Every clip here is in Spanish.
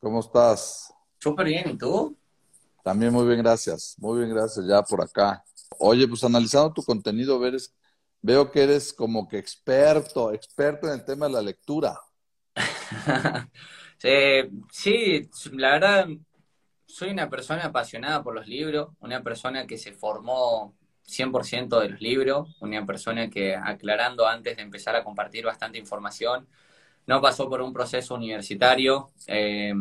¿Cómo estás? Súper bien, ¿y tú? También muy bien, gracias. Muy bien, gracias, ya por acá. Oye, pues analizando tu contenido, ves, veo que eres como que experto, experto en el tema de la lectura. sí, la verdad, soy una persona apasionada por los libros, una persona que se formó 100% de los libros, una persona que, aclarando antes de empezar a compartir bastante información, no pasó por un proceso universitario, eh,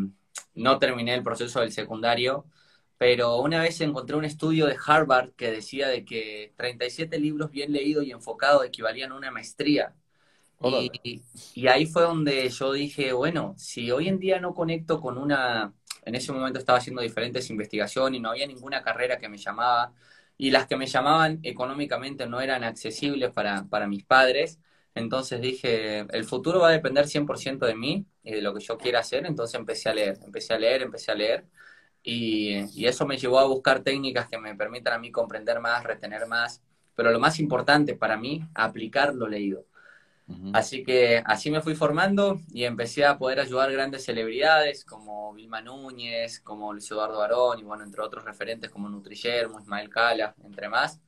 no terminé el proceso del secundario, pero una vez encontré un estudio de Harvard que decía de que 37 libros bien leídos y enfocados equivalían a una maestría. Y, y, ahí fue donde yo dije, bueno, si hoy en día no conecto con una, en ese momento estaba haciendo diferentes investigaciones y no había ninguna carrera que me llamaba, y las que me llamaban económicamente no eran accesibles para, para mis padres, entonces dije, el futuro va a depender 100% de mí y de lo que yo quiera hacer, entonces empecé a leer, empecé a leer, empecé a leer. Y, eso me llevó a buscar técnicas que me permitan a mí comprender más, retener más, pero lo más importante para mí, aplicar lo leído. Así que así me fui formando y empecé a poder ayudar grandes celebridades como Vilma Núñez, como Luis Eduardo Barón y bueno, entre otros referentes como Nutriyermo, Ismael Cala, entre más.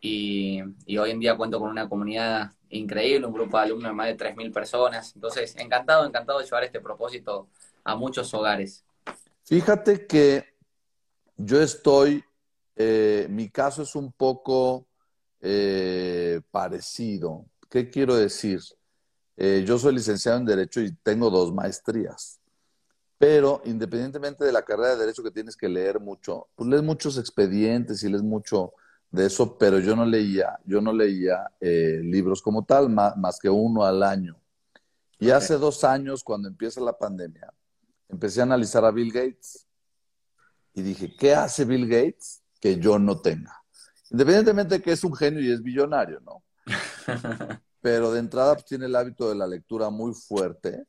Y, y, hoy en día cuento con una comunidad increíble, un grupo de alumnos de más de 3.000 personas. Entonces, encantado, encantado de llevar este propósito a muchos hogares. Fíjate que yo estoy, eh, mi caso es un poco eh, parecido. ¿Qué quiero decir? Eh, yo soy licenciado en Derecho y tengo dos maestrías. Pero independientemente de la carrera de Derecho que tienes que leer mucho, pues lees muchos expedientes y lees mucho de eso, pero yo no leía, yo no leía eh, libros como tal, más, que uno al año. Y hace dos años, cuando empieza la pandemia, empecé a analizar a Bill Gates y dije, ¿qué hace Bill Gates que yo no tenga? Independientemente de que es un genio y es billonario, ¿no? Pero de entrada pues, tiene el hábito de la lectura muy fuerte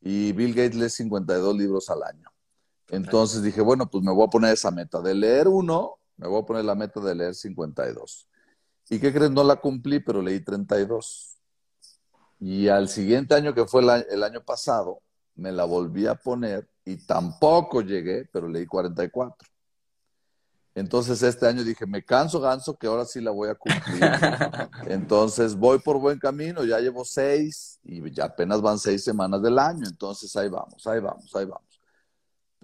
y Bill Gates lee 52 libros al año. Entonces dije, bueno, pues me voy a poner esa meta de leer uno me voy a poner la meta de leer 52. ¿Y qué crees? No la cumplí, pero leí 32. Y al siguiente año, que fue el año, pasado, me la volví a poner y tampoco llegué, pero leí 44. Entonces este año dije, me canso ganso que ahora sí la voy a cumplir. Entonces voy por buen camino, ya llevo seis y ya apenas van seis semanas del año. Entonces ahí vamos, ahí vamos, ahí vamos.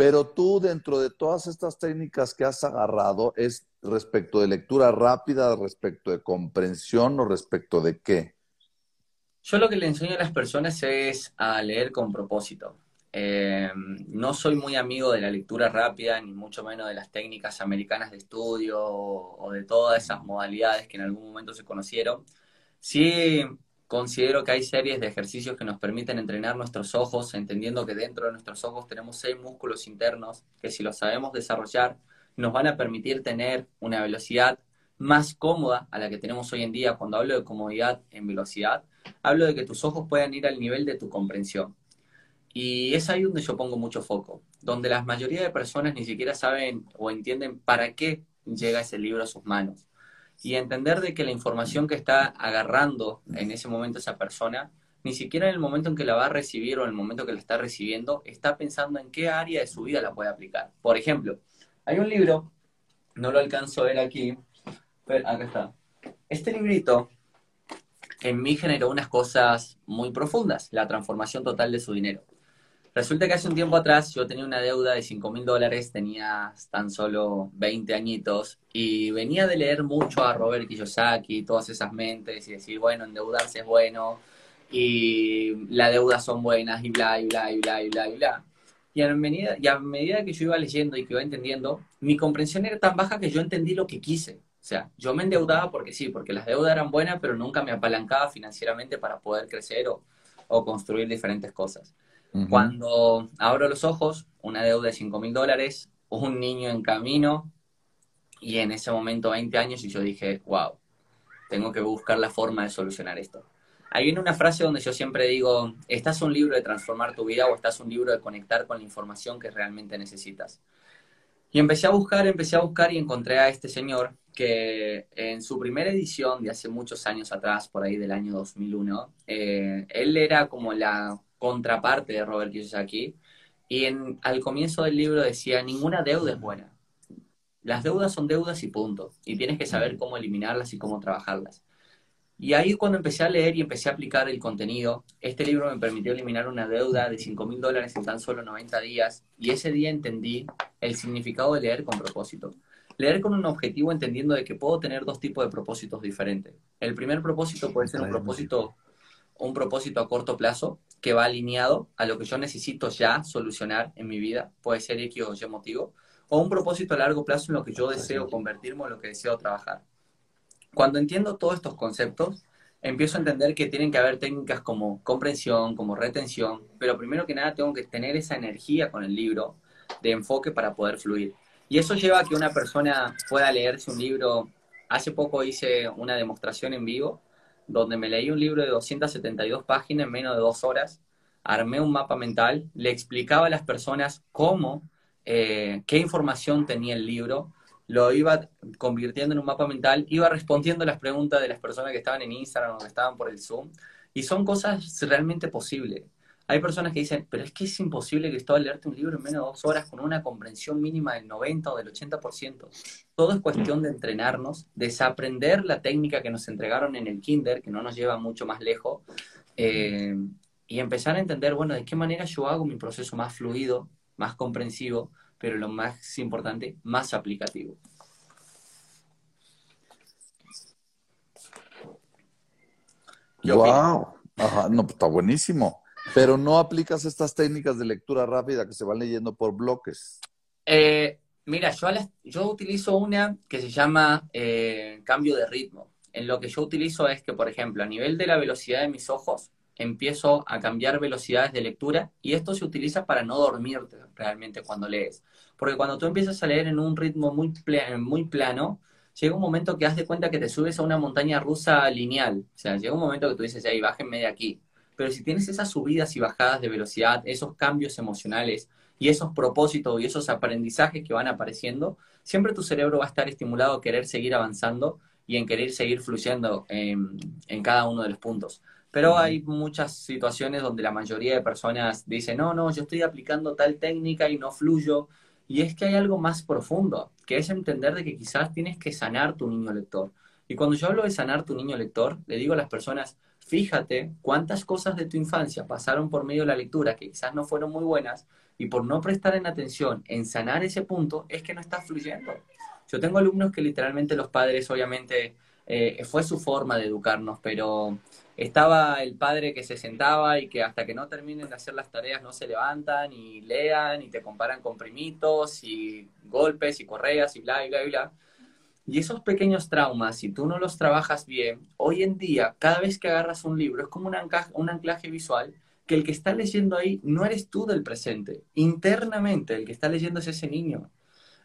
Pero tú, dentro de todas estas técnicas que has agarrado, ¿es respecto de lectura rápida, respecto de comprensión o respecto de qué? Yo lo que le enseño a las personas es a leer con propósito. Eh, no soy muy amigo de la lectura rápida, ni mucho menos de las técnicas americanas de estudio o de todas esas modalidades que en algún momento se conocieron. Sí Considero que hay series de ejercicios que nos permiten entrenar nuestros ojos, entendiendo que dentro de nuestros ojos tenemos seis músculos internos que si los sabemos desarrollar nos van a permitir tener una velocidad más cómoda a la que tenemos hoy en día. Cuando hablo de comodidad en velocidad, hablo de que tus ojos puedan ir al nivel de tu comprensión. Y es ahí donde yo pongo mucho foco, donde la mayoría de personas ni siquiera saben o entienden para qué llega ese libro a sus manos y entender de que la información que está agarrando en ese momento esa persona, ni siquiera en el momento en que la va a recibir o en el momento que la está recibiendo, está pensando en qué área de su vida la puede aplicar. Por ejemplo, hay un libro, no lo alcanzo a ver aquí, pero acá está. Este librito en mí generó unas cosas muy profundas, la transformación total de su dinero. Resulta que hace un tiempo atrás yo tenía una deuda de 5 mil dólares, tenía tan solo 20 añitos y venía de leer mucho a Robert Kiyosaki, todas esas mentes y decir, bueno, endeudarse es bueno y la deuda son buenas y bla, y bla, y bla, y bla, y bla. Y a, medida, y a medida que yo iba leyendo y que iba entendiendo, mi comprensión era tan baja que yo entendí lo que quise. O sea, yo me endeudaba porque sí, porque las deudas eran buenas, pero nunca me apalancaba financieramente para poder crecer o, o construir diferentes cosas. Cuando abro los ojos, una deuda de 5 mil dólares, un niño en camino y en ese momento 20 años y yo dije, wow, tengo que buscar la forma de solucionar esto. Hay viene una frase donde yo siempre digo, estás un libro de transformar tu vida o estás un libro de conectar con la información que realmente necesitas. Y empecé a buscar, empecé a buscar y encontré a este señor que en su primera edición de hace muchos años atrás, por ahí del año 2001, eh, él era como la contraparte de Robert Kiyosaki. y en, al comienzo del libro decía, ninguna deuda es buena. Las deudas son deudas y punto. Y tienes que saber cómo eliminarlas y cómo trabajarlas. Y ahí cuando empecé a leer y empecé a aplicar el contenido, este libro me permitió eliminar una deuda de 5 mil dólares en tan solo 90 días. Y ese día entendí el significado de leer con propósito. Leer con un objetivo entendiendo de que puedo tener dos tipos de propósitos diferentes. El primer propósito puede ser un propósito, un propósito a corto plazo que va alineado a lo que yo necesito ya solucionar en mi vida. Puede ser X o Y motivo. O un propósito a largo plazo en lo que yo deseo convertirme o en lo que deseo trabajar. Cuando entiendo todos estos conceptos, empiezo a entender que tienen que haber técnicas como comprensión, como retención, pero primero que nada tengo que tener esa energía con el libro de enfoque para poder fluir. Y eso lleva a que una persona pueda leerse un libro. Hace poco hice una demostración en vivo donde me leí un libro de 272 páginas en menos de dos horas, armé un mapa mental, le explicaba a las personas cómo, eh, qué información tenía el libro, lo iba convirtiendo en un mapa mental, iba respondiendo las preguntas de las personas que estaban en Instagram o que estaban por el Zoom, y son cosas realmente posibles. Hay personas que dicen, pero es que es imposible que esto leerte un libro en menos de dos horas con una comprensión mínima del 90 o del 80%. Todo es cuestión de entrenarnos, desaprender la técnica que nos entregaron en el kinder, que no nos lleva mucho más lejos, eh, y empezar a entender, bueno, de qué manera yo hago mi proceso más fluido, más comprensivo, pero lo más importante, más aplicativo. Wow, Ajá, no, está buenísimo. Pero no aplicas estas técnicas de lectura rápida que se van leyendo por bloques. Eh, mira, yo, yo utilizo una que se llama eh, cambio de ritmo. En lo que yo utilizo es que, por ejemplo, a nivel de la velocidad de mis ojos, empiezo a cambiar velocidades de lectura y esto se utiliza para no dormirte realmente cuando lees. Porque cuando tú empiezas a leer en un ritmo muy, muy plano, llega un momento que haz de cuenta que te subes a una montaña rusa lineal. O sea, llega un momento que tú dices, ahí, bájenme de aquí. Pero si tienes esas subidas y bajadas de velocidad, esos cambios emocionales y esos propósitos y esos aprendizajes que van apareciendo, siempre tu cerebro va a estar estimulado a querer seguir avanzando y en querer seguir fluyendo en, en cada uno de los puntos. Pero hay muchas situaciones donde la mayoría de personas dicen, no, no, yo estoy aplicando tal técnica y no fluyo. Y es que hay algo más profundo, que es entender de que quizás tienes que sanar tu niño lector. Y cuando yo hablo de sanar tu niño lector, le digo a las personas, fíjate cuántas cosas de tu infancia pasaron por medio de la lectura que quizás no fueron muy buenas y por no prestar en atención en sanar ese punto es que no estás fluyendo. Yo tengo alumnos que literalmente los padres, obviamente, eh, fue su forma de educarnos, pero estaba el padre que se sentaba y que hasta que no terminen de hacer las tareas no se levantan y lean y te comparan con primitos y golpes y correas y bla, y bla, y bla. Y esos pequeños traumas, si tú no los trabajas bien, hoy en día, cada vez que agarras un libro, es como un anclaje, un anclaje visual que el que está leyendo ahí no eres tú del presente. Internamente, el que está leyendo es ese niño.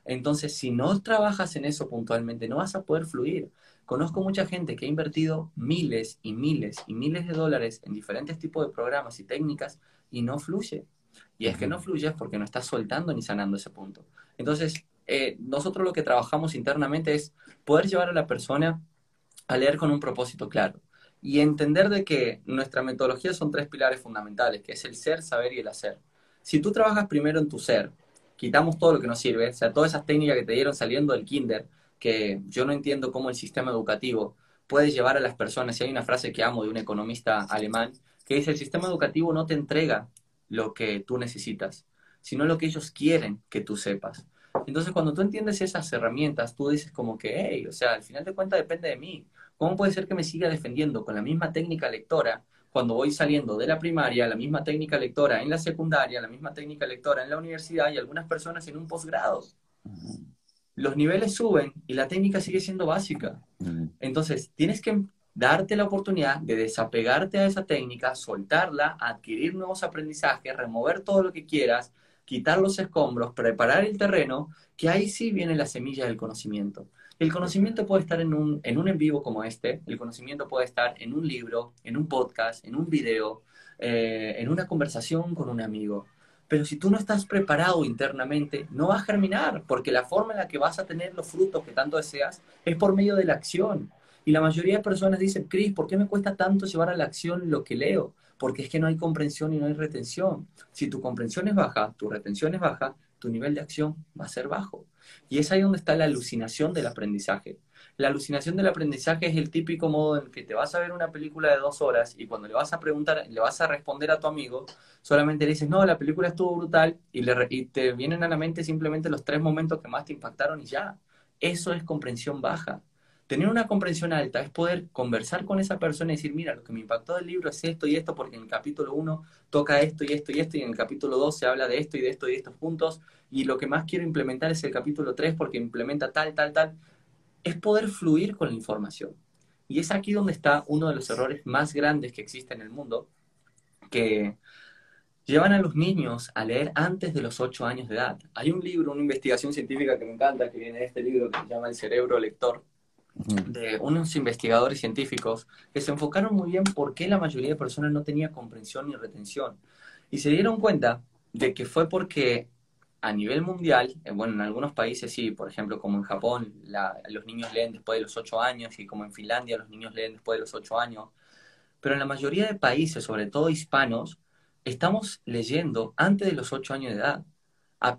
Entonces, si no trabajas en eso puntualmente, no vas a poder fluir. Conozco mucha gente que ha invertido miles y miles y miles de dólares en diferentes tipos de programas y técnicas y no fluye. Y es que no fluye porque no estás soltando ni sanando ese punto. Entonces, eh, nosotros lo que trabajamos internamente es poder llevar a la persona a leer con un propósito claro y entender de que nuestra metodología son tres pilares fundamentales, que es el ser, saber y el hacer. Si tú trabajas primero en tu ser, quitamos todo lo que nos sirve, o sea, todas esas técnicas que te dieron saliendo del kinder, que yo no entiendo cómo el sistema educativo puede llevar a las personas, y hay una frase que amo de un economista alemán, que dice, el sistema educativo no te entrega lo que tú necesitas, sino lo que ellos quieren que tú sepas. Entonces, cuando tú entiendes esas herramientas, tú dices como que, hey, o sea, al final de cuentas depende de mí. ¿Cómo puede ser que me siga defendiendo con la misma técnica lectora cuando voy saliendo de la primaria, la misma técnica lectora en la secundaria, la misma técnica lectora en la universidad y algunas personas en un posgrado? los niveles suben y la técnica sigue siendo básica. Entonces, tienes que darte la oportunidad de desapegarte a esa técnica, soltarla, adquirir nuevos aprendizajes, remover todo lo que quieras, quitar los escombros, preparar el terreno, que ahí sí viene la semilla del conocimiento. El conocimiento puede estar en un en, un en vivo como este, el conocimiento puede estar en un libro, en un podcast, en un video, eh, en una conversación con un amigo. Pero si tú no estás preparado internamente, no va a germinar, porque la forma en la que vas a tener los frutos que tanto deseas es por medio de la acción. Y la mayoría de personas dicen, Cris, ¿por qué me cuesta tanto llevar a la acción lo que leo? Porque es que no hay comprensión y no hay retención. Si tu comprensión es baja, tu retención es baja, tu nivel de acción va a ser bajo. Y es ahí donde está la alucinación del aprendizaje. La alucinación del aprendizaje es el típico modo en que te vas a ver una película de dos horas y cuando le vas a preguntar, le vas a responder a tu amigo, solamente le dices, no, la película estuvo brutal y, le, y te vienen a la mente simplemente los tres momentos que más te impactaron y ya. Eso es comprensión baja. Tener una comprensión alta es poder conversar con esa persona y decir, mira, lo que me impactó del libro es esto y esto, porque en el capítulo 1 toca esto y esto y esto, y en el capítulo 2 se habla de esto y de esto y de estos puntos, y lo que más quiero implementar es el capítulo 3 porque implementa tal, tal, tal. Es poder fluir con la información. Y es aquí donde está uno de los errores más grandes que existe en el mundo, que llevan a los niños a leer antes de los 8 años de edad. Hay un libro, una investigación científica que me encanta, que viene de este libro que se llama El cerebro lector, de unos investigadores científicos que se enfocaron muy bien por qué la mayoría de personas no tenía comprensión ni retención. Y se dieron cuenta de que fue porque a nivel mundial, eh, bueno, en algunos países sí, por ejemplo, como en Japón, los niños leen después de los 8 años y como en Finlandia los niños leen después de los 8 años, pero en la mayoría de países, sobre todo hispanos, estamos leyendo antes de los 8 años de edad.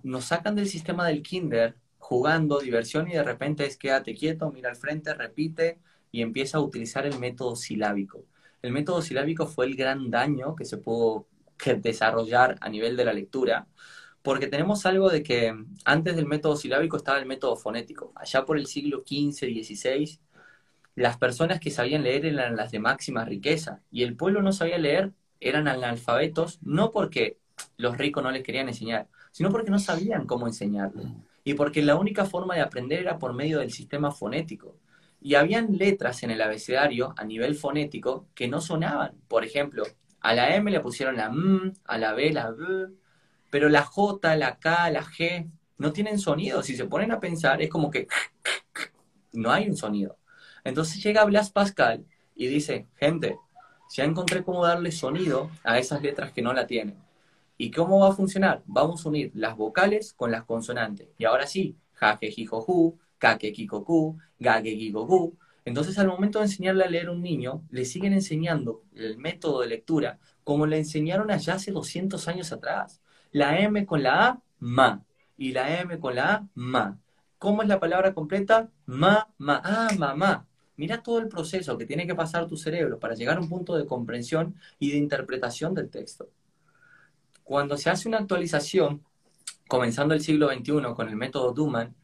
nos sacan del sistema del kinder jugando, diversión, y de repente es quédate quieto, mira al frente, repite y empieza a utilizar el método silábico. El método silábico fue el gran daño que se pudo desarrollar a nivel de la lectura, porque tenemos algo de que antes del método silábico estaba el método fonético. Allá por el siglo XV, XVI, las personas que sabían leer eran las de máxima riqueza y el pueblo no sabía leer, eran analfabetos, no porque los ricos no les querían enseñar, sino porque no sabían cómo enseñarles y porque la única forma de aprender era por medio del sistema fonético. Y habían letras en el abecedario a nivel fonético que no sonaban. Por ejemplo, a la M le pusieron la M, a la B la B, pero la J, la K, la G no tienen sonido. Si se ponen a pensar, es como que no hay un sonido. Entonces llega Blas Pascal y dice, gente, ya encontré cómo darle sonido a esas letras que no la tienen. ¿Y cómo va a funcionar? Vamos a unir las vocales con las consonantes. Y ahora sí, jaque, jijoju, kake, kikoku, gage, gigoku. Entonces, al momento de enseñarle a leer a un niño, le siguen enseñando el método de lectura como le enseñaron allá hace 200 años atrás. La M con la A, ma. Y la M con la A, ma. ¿Cómo es la palabra completa? Ma, ma, ah, mamá. Mira todo el proceso que tiene que pasar tu cerebro para llegar a un punto de comprensión y de interpretación del texto. Cuando se hace una actualización, comenzando el siglo XXI con el método Duman,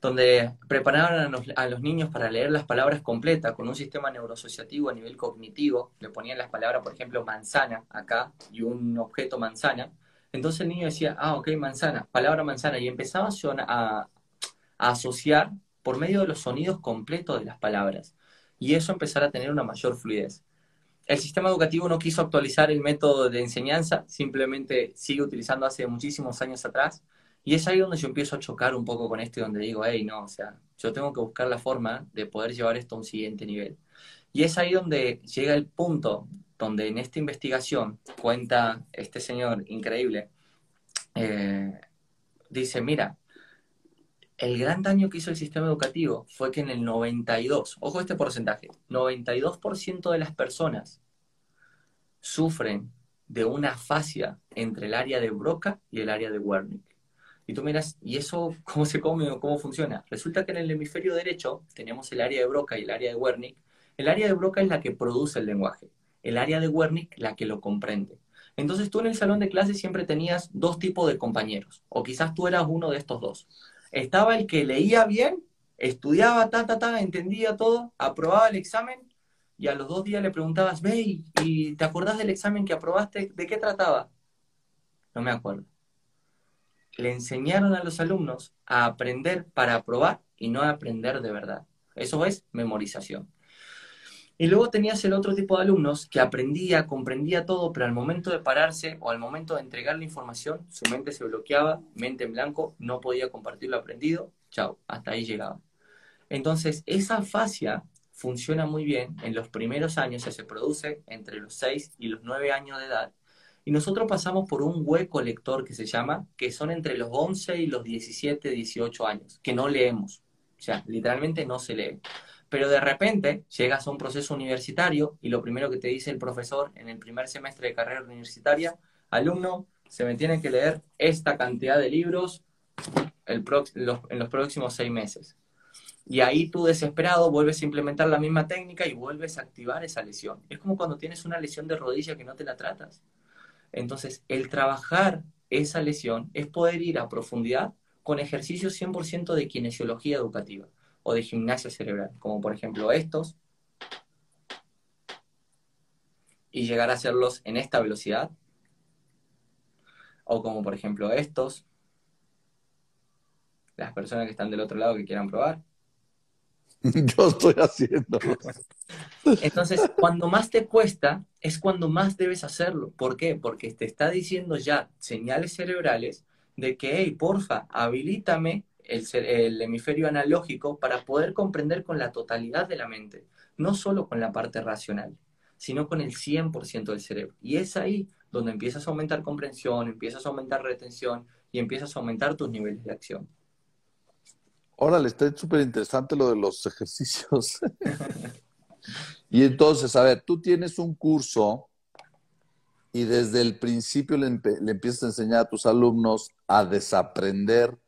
donde preparaban a los, niños para leer las palabras completas con un sistema neurosociativo a nivel cognitivo, le ponían las palabras, por ejemplo, manzana acá y un objeto manzana, entonces el niño decía, ah, ok, manzana, palabra manzana, y empezaba a, asociar por medio de los sonidos completos de las palabras, y eso empezara a tener una mayor fluidez el sistema educativo no quiso actualizar el método de enseñanza, simplemente sigue utilizando hace muchísimos años atrás. Y es ahí donde yo empiezo a chocar un poco con esto y donde digo, hey, no, o sea, yo tengo que buscar la forma de poder llevar esto a un siguiente nivel. Y es ahí donde llega el punto donde en esta investigación cuenta este señor increíble, eh, dice, mira, el gran daño que hizo el sistema educativo fue que en el 92, ojo este porcentaje, 92% de las personas sufren de una afasia entre el área de Broca y el área de Wernicke. Y tú miras, ¿y eso cómo se come o cómo funciona? Resulta que en el hemisferio derecho tenemos el área de Broca y el área de Wernicke. El área de Broca es la que produce el lenguaje, el área de Wernicke la que lo comprende. Entonces tú en el salón de clases siempre tenías dos tipos de compañeros, o quizás tú eras uno de estos dos estaba el que leía bien, estudiaba, ta, ta, ta, entendía todo, aprobaba el examen y a los dos días le preguntabas, ve, ¿y te acordás del examen que aprobaste? ¿De qué trataba? No me acuerdo. Le enseñaron a los alumnos a aprender para aprobar y no a aprender de verdad. Eso es memorización. Y luego tenías el otro tipo de alumnos que aprendía, comprendía todo, pero al momento de pararse o al momento de entregar la información, su mente se bloqueaba, mente en blanco, no podía compartir lo aprendido, chao, hasta ahí llegaba. Entonces, esa fascia funciona muy bien en los primeros años, se produce entre los 6 y los 9 años de edad, y nosotros pasamos por un hueco lector que se llama, que son entre los 11 y los 17, 18 años, que no leemos, o sea, literalmente no se lee. Pero de repente llegas a un proceso universitario y lo primero que te dice el profesor en el primer semestre de carrera universitaria, alumno, se me tiene que leer esta cantidad de libros en los próximos seis meses. Y ahí tú desesperado vuelves a implementar la misma técnica y vuelves a activar esa lesión. Es como cuando tienes una lesión de rodilla que no te la tratas. Entonces, el trabajar esa lesión es poder ir a profundidad con ejercicios 100% de kinesiología educativa o de gimnasia cerebral, como por ejemplo estos, y llegar a hacerlos en esta velocidad, o como por ejemplo estos, las personas que están del otro lado que quieran probar. Yo estoy haciendo. Entonces, cuando más te cuesta, es cuando más debes hacerlo. ¿Por qué? Porque te está diciendo ya señales cerebrales de que, hey, porfa, habilítame el, hemisferio analógico para poder comprender con la totalidad de la mente, no solo con la parte racional, sino con el 100% del cerebro. Y es ahí donde empiezas a aumentar comprensión, empiezas a aumentar retención y empiezas a aumentar tus niveles de acción. Órale, está súper interesante lo de los ejercicios. y entonces, a ver, tú tienes un curso y desde el principio le, empiezas a enseñar a tus alumnos a desaprender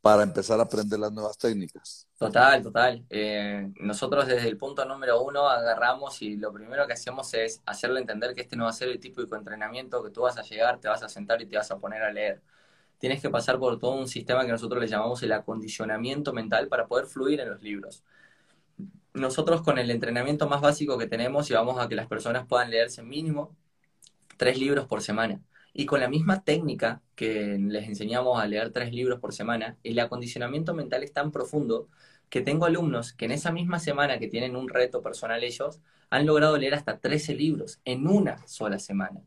para empezar a aprender las nuevas técnicas. Total, total. Eh, nosotros desde el punto número uno agarramos y lo primero que hacemos es hacerle entender que este no va a ser el típico entrenamiento que tú vas a llegar, te vas a sentar y te vas a poner a leer tienes que pasar por todo un sistema que nosotros le llamamos el acondicionamiento mental para poder fluir en los libros. Nosotros con el entrenamiento más básico que tenemos llevamos a que las personas puedan leerse mínimo tres libros por semana. Y con la misma técnica que les enseñamos a leer tres libros por semana, el acondicionamiento mental es tan profundo que tengo alumnos que en esa misma semana que tienen un reto personal ellos, han logrado leer hasta 13 libros en una sola semana.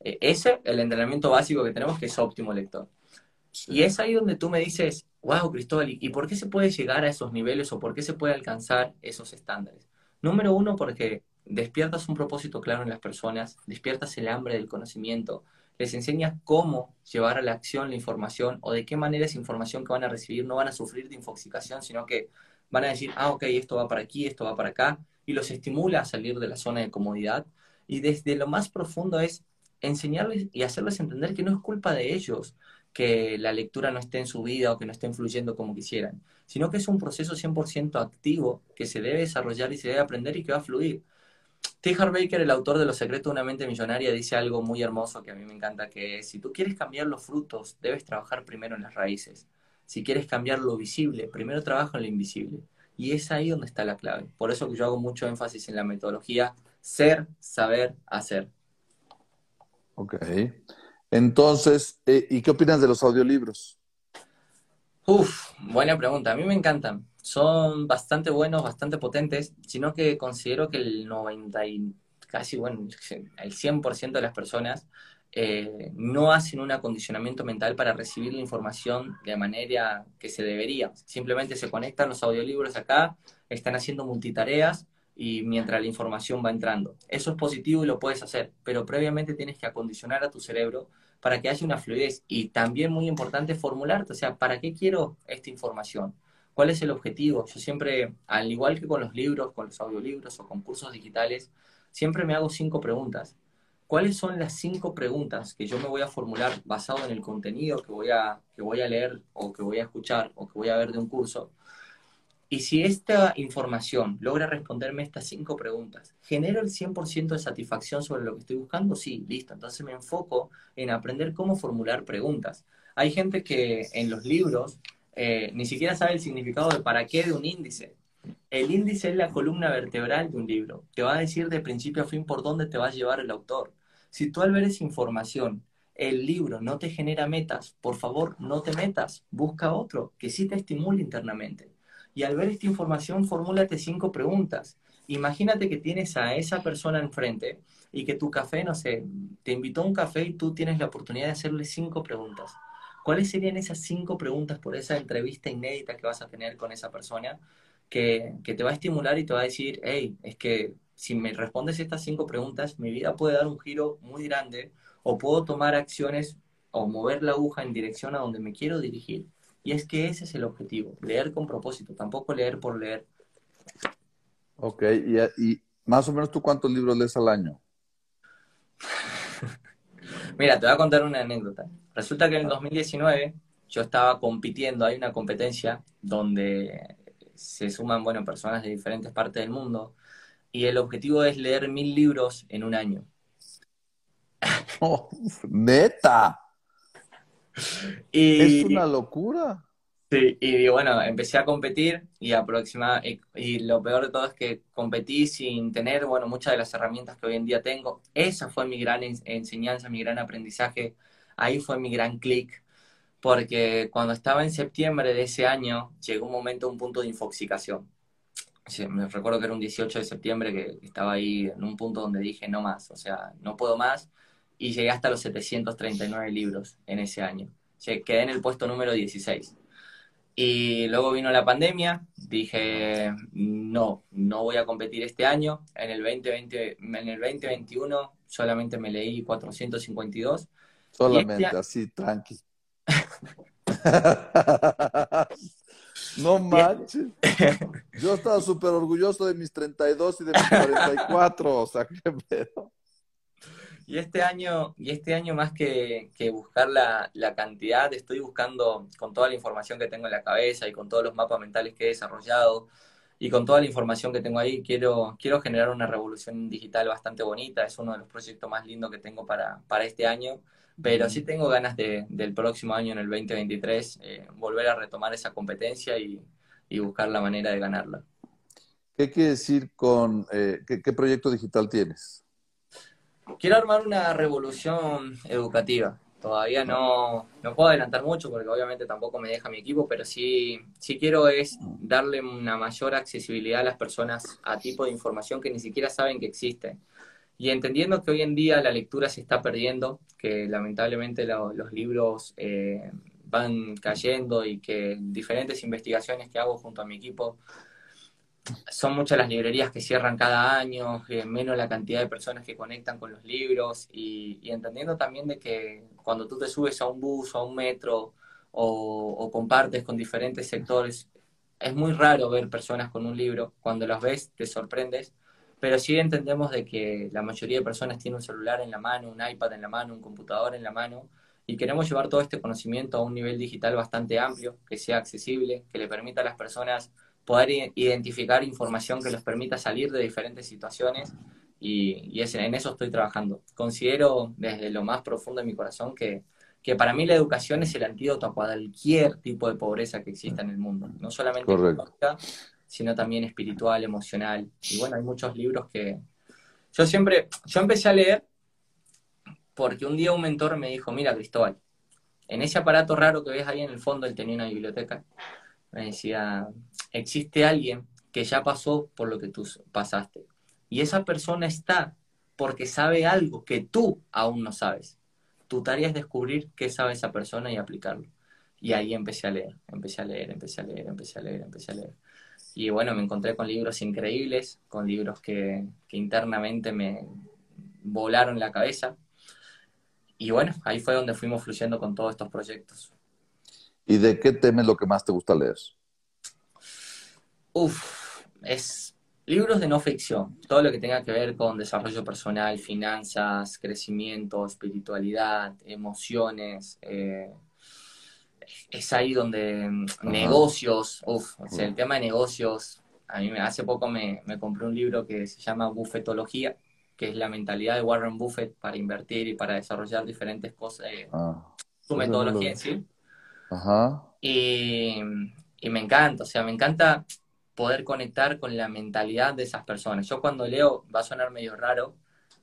E, ese es el entrenamiento básico que tenemos que es óptimo lector. Y es ahí donde tú me dices, wow, Cristóbal, ¿y por qué se puede llegar a esos niveles o por qué se puede alcanzar esos estándares? Número uno, porque despiertas un propósito claro en las personas, despiertas el hambre del conocimiento, les enseñas cómo llevar a la acción la información o de qué manera esa información que van a recibir no van a sufrir de infoxicación, sino que van a decir, ah, ok, esto va para aquí, esto va para acá, y los estimula a salir de la zona de comodidad. Y desde lo más profundo es enseñarles y hacerles entender que no es culpa de ellos, que la lectura no esté en su vida o que no esté influyendo como quisieran, sino que es un proceso 100% activo que se debe desarrollar y se debe aprender y que va a fluir. T. Baker, el autor de Los secretos de una mente millonaria, dice algo muy hermoso que a mí me encanta, que es, si tú quieres cambiar los frutos, debes trabajar primero en las raíces. Si quieres cambiar lo visible, primero trabaja en lo invisible. Y es ahí donde está la clave. Por eso que yo hago mucho énfasis en la metodología ser, saber, hacer. Ok. Entonces, eh, ¿y qué opinas de los audiolibros? Uf, buena pregunta. A mí me encantan. Son bastante buenos, bastante potentes, sino que considero que el 90 y casi, bueno, el 100% de las personas eh, no hacen un acondicionamiento mental para recibir la información de manera que se debería. Simplemente se conectan los audiolibros acá, están haciendo multitareas y mientras la información va entrando. Eso es positivo y lo puedes hacer, pero previamente tienes que acondicionar a tu cerebro para que haya una fluidez y también muy importante formularte, o sea, ¿para qué quiero esta información? ¿Cuál es el objetivo? Yo siempre, al igual que con los libros, con los audiolibros o con cursos digitales, siempre me hago cinco preguntas. ¿Cuáles son las cinco preguntas que yo me voy a formular basado en el contenido que voy a, que voy a leer o que voy a escuchar o que voy a ver de un curso? Y si esta información logra responderme estas cinco preguntas, ¿genero el 100% de satisfacción sobre lo que estoy buscando? Sí, listo. Entonces me enfoco en aprender cómo formular preguntas. Hay gente que en los libros eh, ni siquiera sabe el significado de para qué de un índice. El índice es la columna vertebral de un libro. Te va a decir de principio a fin por dónde te va a llevar el autor. Si tú al ver esa información, el libro no te genera metas, por favor no te metas, busca otro que sí te estimule internamente. Y al ver esta información, formúlate cinco preguntas. Imagínate que tienes a esa persona enfrente y que tu café, no sé, te invitó a un café y tú tienes la oportunidad de hacerle cinco preguntas. ¿Cuáles serían esas cinco preguntas por esa entrevista inédita que vas a tener con esa persona que, que te va a estimular y te va a decir, hey, es que si me respondes estas cinco preguntas, mi vida puede dar un giro muy grande o puedo tomar acciones o mover la aguja en dirección a donde me quiero dirigir. Y es que ese es el objetivo, leer con propósito, tampoco leer por leer. Ok, y, y más o menos tú cuántos libros lees al año? Mira, te voy a contar una anécdota. Resulta que en el 2019 yo estaba compitiendo, hay una competencia donde se suman, bueno, personas de diferentes partes del mundo y el objetivo es leer mil libros en un año. Oh, neta. es una locura. Sí, y bueno, empecé a competir y aproximadamente, y, lo peor de todo es que competí sin tener, bueno, muchas de las herramientas que hoy en día tengo. Esa fue mi gran enseñanza, mi gran aprendizaje. Ahí fue mi gran clic, porque cuando estaba en septiembre de ese año, llegó un momento, un punto de infoxicación. me recuerdo que era un 18 de septiembre que estaba ahí en un punto donde dije no más, o sea, no puedo más, y llegué hasta los 739 libros en ese año. Quedé en el puesto número 16. Y luego vino la pandemia, dije, no, no voy a competir este año. En el, 2020, en el 2021 solamente me leí 452. Solamente, este así, tranqui. no manches. Yo estaba súper orgulloso de mis 32 y de mis 44, o sea, qué pedo. Y este año, y este año más que, buscar la, cantidad, estoy buscando con toda la información que tengo en la cabeza y con todos los mapas mentales que he desarrollado y con toda la información que tengo ahí, quiero, quiero generar una revolución digital bastante bonita. Es uno de los proyectos más lindos que tengo para, para este año. Pero sí tengo ganas de, del próximo año, en el 2023, eh, volver a retomar esa competencia y, buscar la manera de ganarla. ¿Qué quiere decir con eh, ¿qué, proyecto digital tienes? Quiero armar una revolución educativa. Todavía no, no puedo adelantar mucho porque obviamente tampoco me deja mi equipo, pero sí, sí quiero es darle una mayor accesibilidad a las personas a tipo de información que ni siquiera saben que existe. Y entendiendo que hoy en día la lectura se está perdiendo, que lamentablemente los libros eh, van cayendo y que diferentes investigaciones que hago junto a mi equipo son muchas las librerías que cierran cada año, eh, menos la cantidad de personas que conectan con los libros y, entendiendo también de que cuando tú te subes a un bus o a un metro o, compartes con diferentes sectores, es muy raro ver personas con un libro. Cuando los ves te sorprendes, pero sí entendemos de que la mayoría de personas tiene un celular en la mano, un iPad en la mano, un computador en la mano y queremos llevar todo este conocimiento a un nivel digital bastante amplio, que sea accesible, que le permita a las personas poder identificar información que les permita salir de diferentes situaciones y, en eso estoy trabajando. Considero desde lo más profundo de mi corazón que, que para mí la educación es el antídoto a cualquier tipo de pobreza que exista en el mundo, no solamente económica, sino también espiritual, emocional. Y bueno, hay muchos libros que yo siempre, yo empecé a leer porque un día un mentor me dijo, mira Cristóbal, en ese aparato raro que ves ahí en el fondo, él tenía una biblioteca, me decía, existe alguien que ya pasó por lo que tú pasaste. Y esa persona está porque sabe algo que tú aún no sabes. Tu tarea es descubrir qué sabe esa persona y aplicarlo. Y ahí empecé a leer, empecé a leer, empecé a leer, empecé a leer, empecé a leer. Y bueno, me encontré con libros increíbles, con libros que, que internamente me volaron la cabeza. Y bueno, ahí fue donde fuimos fluyendo con todos estos proyectos. ¿Y de qué tema es lo que más te gusta leer? Uf, es libros de no ficción, todo lo que tenga que ver con desarrollo personal, finanzas, crecimiento, espiritualidad, emociones. Eh, es ahí donde mm, negocios, uf, el tema de negocios, a mí hace poco me, compré un libro que se llama Buffetología, que es la mentalidad de Warren Buffett para invertir y para desarrollar diferentes cosas, eh, ah, su metodología en sí. Ajá. Y, y me encanta, o sea, me encanta poder conectar con la mentalidad de esas personas. Yo cuando leo, va a sonar medio raro,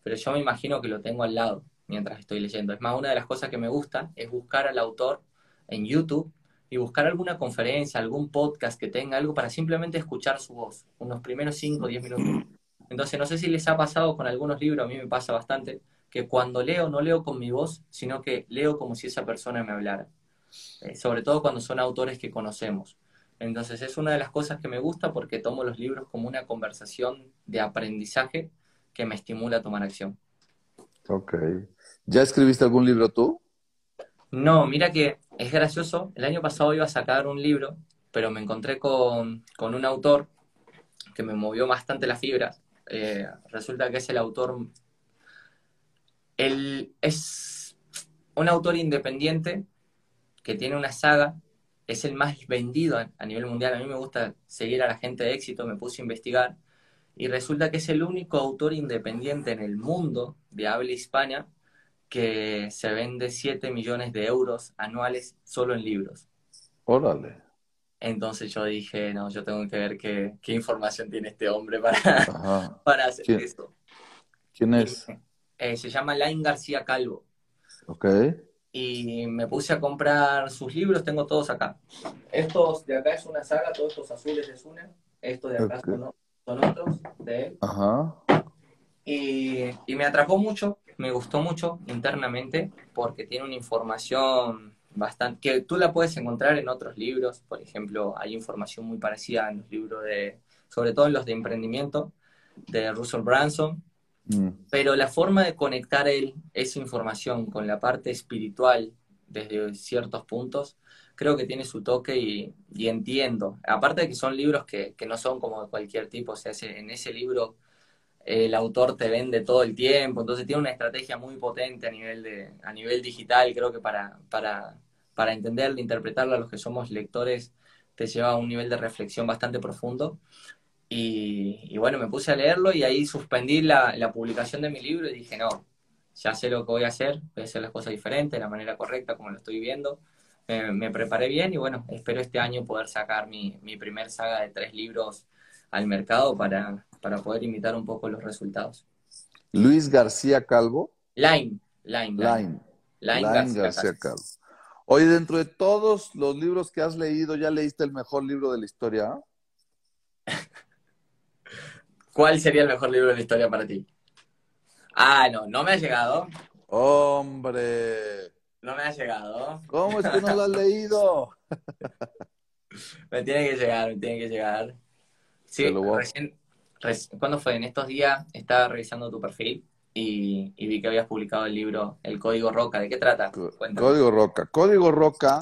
pero yo me imagino que lo tengo al lado mientras estoy leyendo. Es más, una de las cosas que me gusta es buscar al autor en YouTube y buscar alguna conferencia, algún podcast que tenga algo para simplemente escuchar su voz, unos primeros 5 o 10 minutos. Entonces, no sé si les ha pasado con algunos libros, a mí me pasa bastante, que cuando leo no leo con mi voz, sino que leo como si esa persona me hablara. Eh, sobre todo cuando son autores que conocemos. Entonces es una de las cosas que me gusta porque tomo los libros como una conversación de aprendizaje que me estimula a tomar acción. Ok. ¿Ya escribiste algún libro tú? No, mira que es gracioso. El año pasado iba a sacar un libro, pero me encontré con, un autor que me movió bastante las fibras. Eh, resulta que es el autor, él es un autor independiente que tiene una saga, es el más vendido a nivel mundial. A mí me gusta seguir a la gente de éxito, me puse a investigar y resulta que es el único autor independiente en el mundo de habla hispana que se vende 7 millones de euros anuales solo en libros. Órale. Entonces yo dije, no, yo tengo que ver qué, qué información tiene este hombre para, para hacer esto. ¿Quién es? Eh, se llama Lain García Calvo. Ok. Y me puse a comprar sus libros, tengo todos acá. Estos de acá es una saga, todos estos azules es una. Estos de acá son, otros de él. Ajá. Y, y me atrapó mucho, me gustó mucho internamente porque tiene una información bastante, que tú la puedes encontrar en otros libros, por ejemplo, hay información muy parecida en los libros de, sobre todo en los de emprendimiento, de Russell Branson, mm. pero la forma de conectar él, esa información con la parte espiritual desde ciertos puntos, creo que tiene su toque y, entiendo. Aparte de que son libros que, que, no son como de cualquier tipo, o sea, en ese libro el autor te vende todo el tiempo, entonces tiene una estrategia muy potente a nivel, de, a nivel digital, creo que para, para, para entenderlo, interpretarlo a los que somos lectores, te lleva a un nivel de reflexión bastante profundo. Y, bueno, me puse a leerlo y ahí suspendí la, la, publicación de mi libro y dije, no, ya sé lo que voy a hacer, voy a hacer las cosas diferentes, de la manera correcta, como lo estoy viendo. me preparé bien y bueno, espero este año poder sacar mi, mi primer saga de tres libros al mercado para, para poder imitar un poco los resultados. Luis García Calvo. Line, Line, Line. Line, García, Calvo. Oye, dentro de todos los libros que has leído, ¿ya leíste el mejor libro de la historia? ¿Cuál sería el mejor libro de la historia para ti? Ah, no, no me ha llegado. Hombre. No me ha llegado. ¿Cómo es que no lo has leído? me tiene que llegar, me tiene que llegar. Sí, recién, ¿cuándo fue? En estos días estaba revisando tu perfil y, vi que habías publicado el libro El Código Roca. ¿De qué trata? Código Roca. Código Roca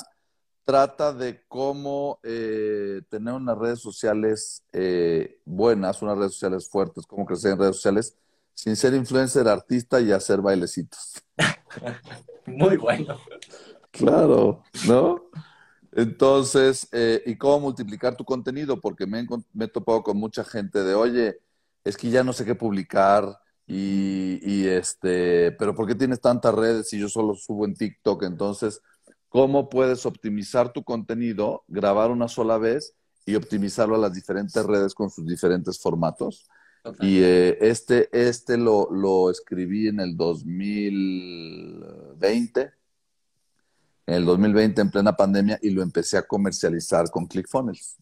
trata de cómo eh, tener unas redes sociales eh, buenas, unas redes sociales fuertes, cómo crecer en redes sociales sin ser influencer, artista y hacer bailecitos. Muy bueno. Claro, ¿no? Entonces, eh, ¿y cómo multiplicar tu contenido? Porque me, he topado con mucha gente de, oye, es que ya no sé qué publicar y, este, pero ¿por qué tienes tantas redes si yo solo subo en TikTok? Entonces, ¿cómo puedes optimizar tu contenido, grabar una sola vez y optimizarlo a las diferentes redes con sus diferentes formatos? Y eh, este, este lo, lo escribí en el 2020 en el 2020 en plena pandemia y lo empecé a comercializar con ClickFunnels.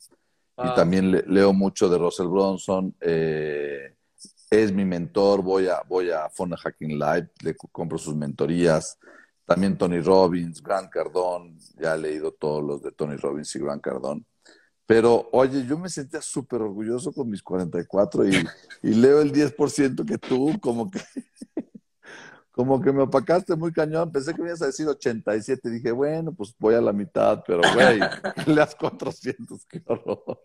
Y también leo mucho de Russell Bronson, eh, es mi mentor, voy a, voy a Funnel Hacking Live, le compro sus mentorías. También Tony Robbins, Grant Cardone, ya he leído todos los de Tony Robbins y Grant Cardone. Pero, oye, yo me sentía súper orgulloso con mis 44 y, y leo el 10% que tú, como que como que me opacaste muy cañón. Pensé que me ibas a decir 87. Dije, bueno, pues voy a la mitad, pero güey, leas 400, qué horror.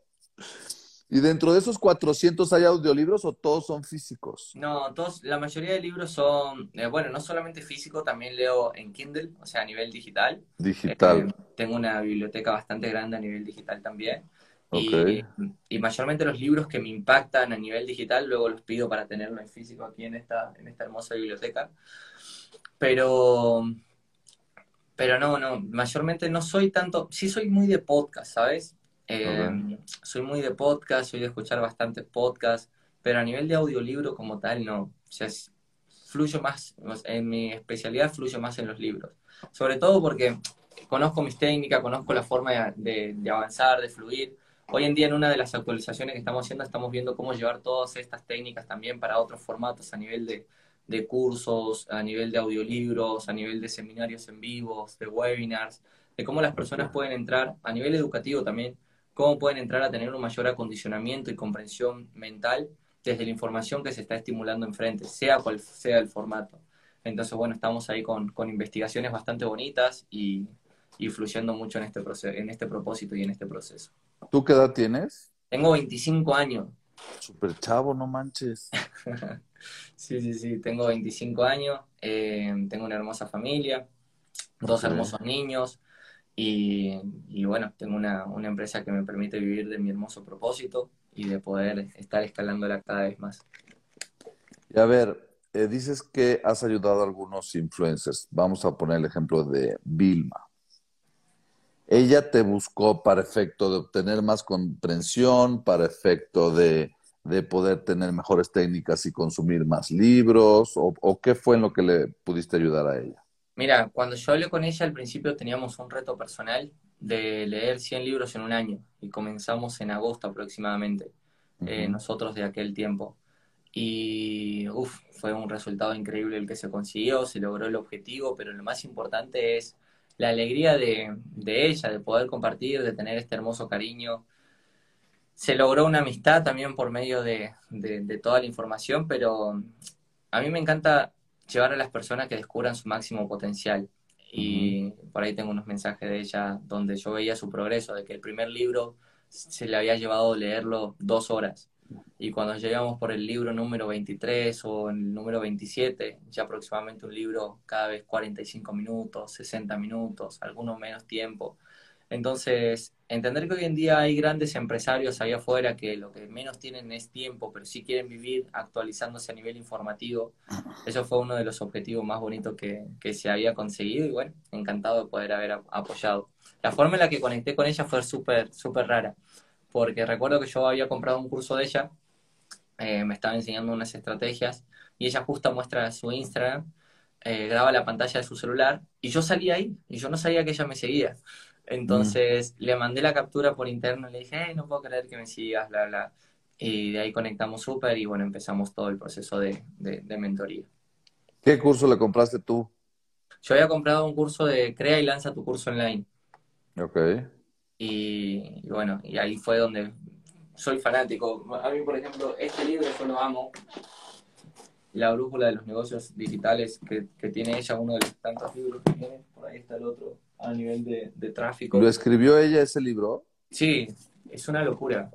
¿Y dentro de esos 400 hay audiolibros o todos son físicos? No, todos, la mayoría de libros son, eh, bueno, no solamente físico, también leo en Kindle, o sea, a nivel digital. Digital. Eh, tengo una biblioteca bastante grande a nivel digital también. Y, y, mayormente los libros que me impactan a nivel digital, luego los pido para tenerlo en físico aquí en esta, en esta hermosa biblioteca. Pero, pero no, no, mayormente no soy tanto, sí soy muy de podcast, ¿sabes? Em, soy muy de podcast, soy de escuchar bastantes podcasts, pero a nivel de audiolibro como tal, no. O sea, fluyo más, en mi especialidad fluyo más en los libros. Sobre todo porque conozco mis técnicas, conozco la forma de, de avanzar, de fluir Hoy en día en una de las actualizaciones que estamos haciendo estamos viendo cómo llevar todas estas técnicas también para otros formatos a nivel de, de cursos, a nivel de audiolibros, a nivel de seminarios en vivos, de webinars, de cómo las personas pueden entrar, a nivel educativo también, cómo pueden entrar a tener un mayor acondicionamiento y comprensión mental desde la información que se está estimulando enfrente, sea cual sea el formato. Entonces, bueno, estamos ahí con, con investigaciones bastante bonitas y, y fluyendo mucho en este, en este propósito y en este proceso. ¿Tú qué edad tienes? Tengo 25 años. Súper chavo, no manches. sí, sí, sí, tengo 25 años, eh, tengo una hermosa familia, dos hermosos niños y, bueno, tengo una, empresa que me permite vivir de mi hermoso propósito y de poder estar escalándola cada vez más. Y a ver, eh, dices que has ayudado a algunos influencers. Vamos a poner el ejemplo de Vilma. Ella te buscó para efecto de obtener más comprensión, para efecto de, poder tener mejores técnicas y consumir más libros, o, qué fue en lo que le pudiste ayudar a ella? Mira, cuando yo hablé con ella al principio teníamos un reto personal de leer 100 libros en un año y comenzamos en agosto aproximadamente, eh, nosotros de aquel tiempo. Y fue un resultado increíble el que se consiguió, se logró el objetivo, pero lo más importante es la alegría de, ella, de poder compartir, de tener este hermoso cariño. Se logró una amistad también por medio de, toda la información, pero a mí me encanta llevar a las personas que descubran su máximo potencial. Y por ahí tengo unos mensajes de ella donde yo veía su progreso, de que el primer libro se le había llevado leerlo dos horas y cuando llegamos por el libro número 23 o el número 27, ya aproximadamente un libro cada vez 45 minutos, 60 minutos, algunos menos tiempo. Entonces, entender que hoy en día hay grandes empresarios ahí afuera que lo que menos tienen es tiempo, pero sí quieren vivir actualizándose a nivel informativo. Eso fue uno de los objetivos más bonitos que, que se había conseguido y bueno, encantado de poder haber apoyado. La forma en la que conecté con ella fue súper, súper rara porque recuerdo que yo había comprado un curso de ella, eh, me estaba enseñando unas estrategias, y ella justo muestra su Instagram, eh, graba la pantalla de su celular, y yo salí ahí, y yo no sabía que ella me seguía. Entonces le mandé la captura por interno y le dije, no puedo creer que me sigas, bla, bla. Y de ahí conectamos súper y bueno, empezamos todo el proceso de, de mentoría. ¿Qué curso le compraste tú? Yo había comprado un curso de Crea y lanza tu curso online. Ok. Y, bueno, y ahí fue donde soy fanático. A mí, por ejemplo, este libro yo lo amo. La brújula de los negocios digitales que, tiene ella, uno de los tantos libros que tiene. Por ahí está el otro a nivel de, tráfico. ¿Lo escribió ella ese libro? Sí, es una locura.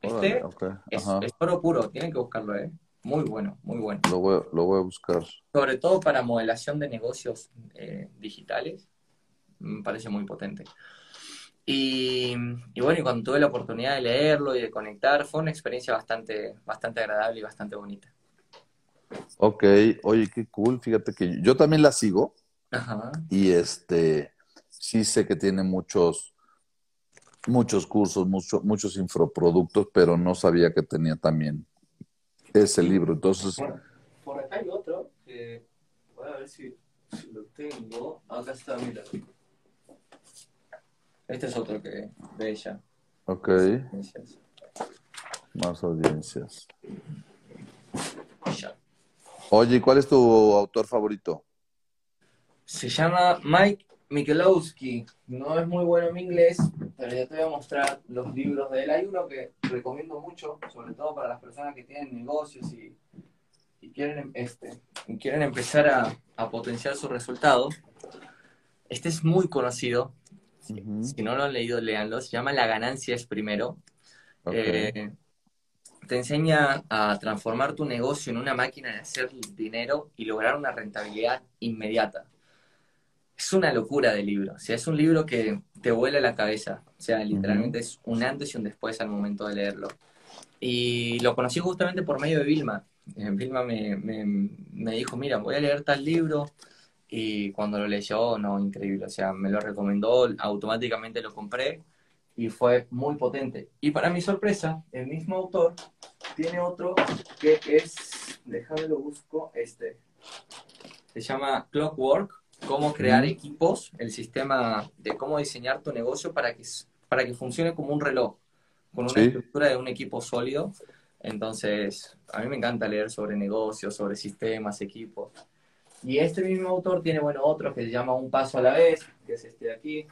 Este es, oro puro, tienen que buscarlo, ¿eh? Muy bueno, muy bueno. Lo voy, lo voy a buscar. Sobre todo para modelación de negocios eh, digitales, me parece muy potente. Y, bueno, y cuando tuve la oportunidad de leerlo y de conectar, fue una experiencia bastante, bastante agradable y bastante bonita. Ok, oye, qué cool. Fíjate que yo también la sigo. Ajá. Y este, sí sé que tiene muchos, muchos cursos, muchos infoproductos, pero no sabía que tenía también ese libro. Entonces. Por, acá hay otro que voy a ver si, si lo tengo. Acá está, mira. Este es otro que de ella. Ok. Más audiencias. Oye, ¿cuál es tu autor favorito? Se llama Mike Michelowski. No es muy bueno en inglés, pero ya te voy a mostrar los libros de él. Hay uno que recomiendo mucho, sobre todo para las personas que tienen negocios y, quieren, este, quieren empezar a, a potenciar su resultado. Este es muy conocido, si no lo han leído, léanlo. Se llama La ganancia es primero. Eh, te enseña a transformar tu negocio en una máquina de hacer dinero y lograr una rentabilidad inmediata. Es una locura de libro. O sea, es un libro que te vuela la cabeza. O sea, literalmente es un antes y un después al momento de leerlo. Y lo conocí justamente por medio de Vilma. Vilma me, me dijo, mira, voy a leer tal libro y cuando lo leyó, no, increíble. O sea, me lo recomendó, automáticamente lo compré y fue muy potente. Y para mi sorpresa, el mismo autor tiene otro que es, déjame lo busco, este. Se llama Clockwork, cómo crear equipos, el sistema de cómo diseñar tu negocio para que, para que funcione como un reloj, con una estructura de un equipo sólido. Entonces, a mí me encanta leer sobre negocios, sobre sistemas, equipos. Y este mismo autor tiene, bueno, otro que se llama Un Paso a la Vez, que es este de aquí,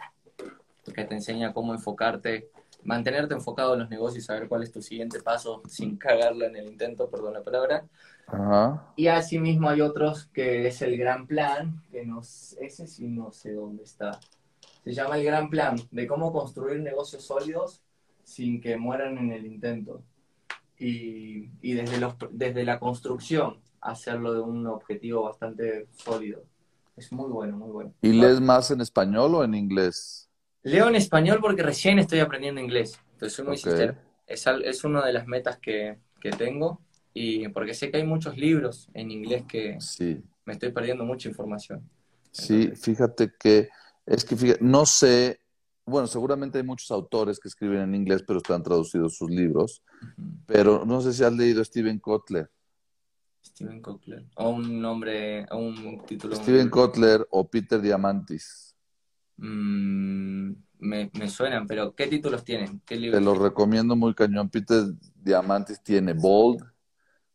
que te enseña cómo enfocarte, mantenerte enfocado en los negocios y saber cuál es tu siguiente paso sin cagarla en el intento, perdón la palabra. Ajá. Y asimismo hay otros que es el gran plan, que no, ese sí no sé dónde está. Se llama el gran plan de cómo construir negocios sólidos sin que mueran en el intento. y, y desde, los, desde la construcción hacerlo de un objetivo bastante sólido. Es muy bueno, muy bueno. ¿Y lees más en español o en inglés? Leo en español porque recién estoy aprendiendo inglés. Entonces soy muy sincero. Es, es una de las metas que, que, tengo y porque sé que hay muchos libros en inglés que sí. me estoy perdiendo mucha información. Sí, fíjate que es que no sé, bueno, seguramente hay muchos autores que escriben en inglés, pero están traducidos sus libros, pero no sé si has leído Steven Kotler. Steven Kotler, o un nombre, o un título. Steven Kotler o Peter Diamantis. Mm, me, suenan, pero ¿qué títulos tienen? ¿Qué Te los recomiendo muy cañón. Peter Diamantis tiene Bold,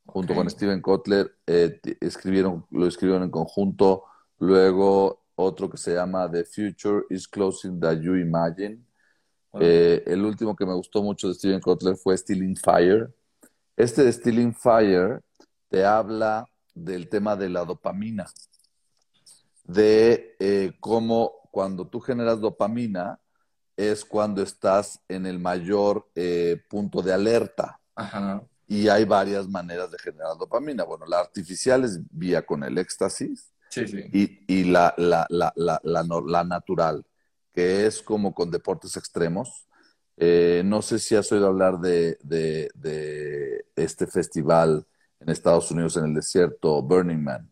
junto con Steven Kotler, eh, escribieron, lo escribieron en conjunto. Luego otro que se llama The Future is Closing That You Imagine. Eh, el último que me gustó mucho de Steven Kotler fue Stealing Fire. Este de Stealing Fire te habla del tema de la dopamina, de eh, cómo cuando tú generas dopamina es cuando estás en el mayor eh, punto de alerta. Y hay varias maneras de generar dopamina. Bueno, la artificial es vía con el éxtasis y, la, la, la, la, natural, que es como con deportes extremos. Eh, no sé si has oído hablar de, de, este festival en Estados Unidos, en el desierto, Burning Man.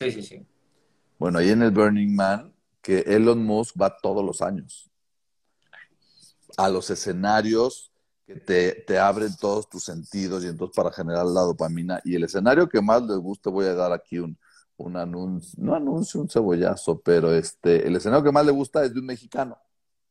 Sí, sí, sí. Bueno, ahí en el Burning Man, que Elon Musk va todos los años a los escenarios que te, te, abren todos tus sentidos y entonces para generar la dopamina. Y el escenario que más les guste, voy a dar aquí un, un anuncio, no anuncio, un cebollazo, pero este, el escenario que más le gusta es de un mexicano.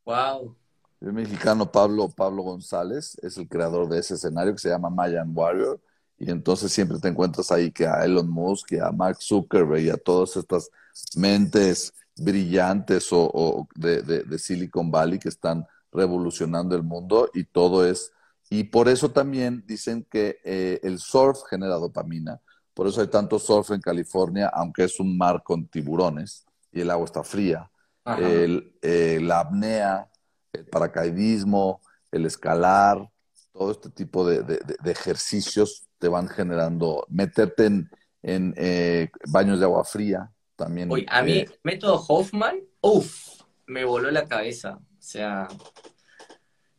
Wow. Un mexicano, Pablo, Pablo González, es el creador de ese escenario que se llama Mayan Warrior. Y entonces siempre te encuentras ahí que a Elon Musk y a Mark Zuckerberg y a todas estas mentes brillantes o, de, Silicon Valley que están revolucionando el mundo y todo es... Y por eso también dicen que eh, el surf genera dopamina por eso hay tanto surf en California, aunque es un mar con tiburones y el agua está fría. Eh, la apnea, el paracaidismo, el escalar, todo este tipo de, ejercicios te van generando, meterte en, eh, baños de agua fría también. Oye, a mí, eh, método Hoffman, uff, me voló la cabeza. O sea,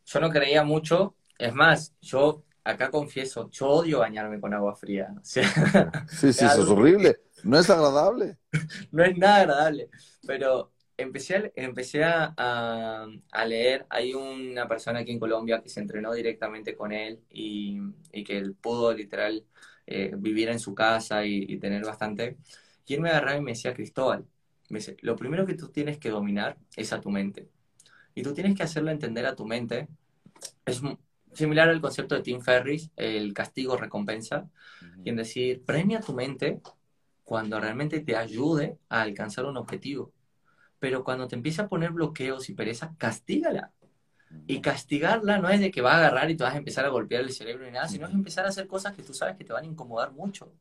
yo no creía mucho. Es más, yo acá confieso, yo odio bañarme con agua fría. sí, sí, eso es horrible. No es agradable. no es nada agradable. Pero empecé, a, empecé a, leer. Hay una persona aquí en Colombia que se entrenó directamente con él y, que él pudo literal eh, vivir en su casa y, tener bastante. Y él me agarraba y me decía, Cristóbal, me dice, lo primero que tú tienes que dominar es a tu mente. Y tú tienes que hacerlo entender a tu mente. Es, similar al concepto de Tim Ferris, el castigo-recompensa, y en decir, premia tu mente cuando realmente te ayude a alcanzar un objetivo. Pero cuando te empieza a poner bloqueos y pereza, castígala. Y castigarla no es de que va a agarrar y te vas a empezar a golpear el cerebro ni nada, sino es empezar a hacer cosas que tú sabes que te van a incomodar mucho.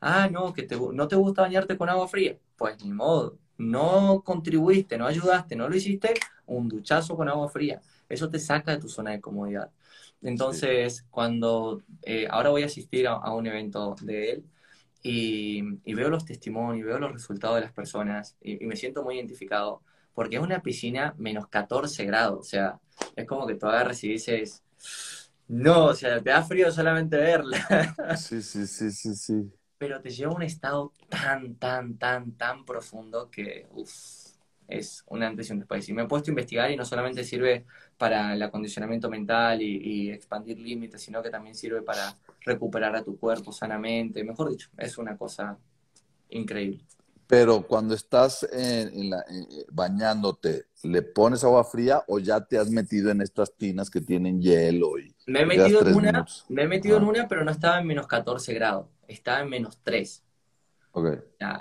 Ah, no, que te, no te gusta bañarte con agua fría. Pues ni modo. No contribuiste, no ayudaste, no lo hiciste, un duchazo con agua fría. Eso te saca de tu zona de comodidad. Entonces, cuando eh, ahora voy a asistir a, un evento de él y, veo los testimonios, veo los resultados de las personas y, me siento muy identificado porque es una piscina menos 14 grados, o sea, es como que tú agarras y dices, no, o sea, te da frío solamente verla. Sí, sí, sí, sí, sí. Pero te lleva a un estado tan, tan, tan, tan profundo que, uff es un antes y un después. Y me he puesto a investigar y no solamente sirve para el acondicionamiento mental y, expandir límites, sino que también sirve para recuperar a tu cuerpo sanamente. Mejor dicho, es una cosa increíble. Pero cuando estás en, la, eh, bañándote, ¿le pones agua fría o ya te has metido en estas tinas que tienen hielo? Y me he metido, en una, me he metido en una, pero no estaba en menos 14 grados, estaba en menos 3. Okay.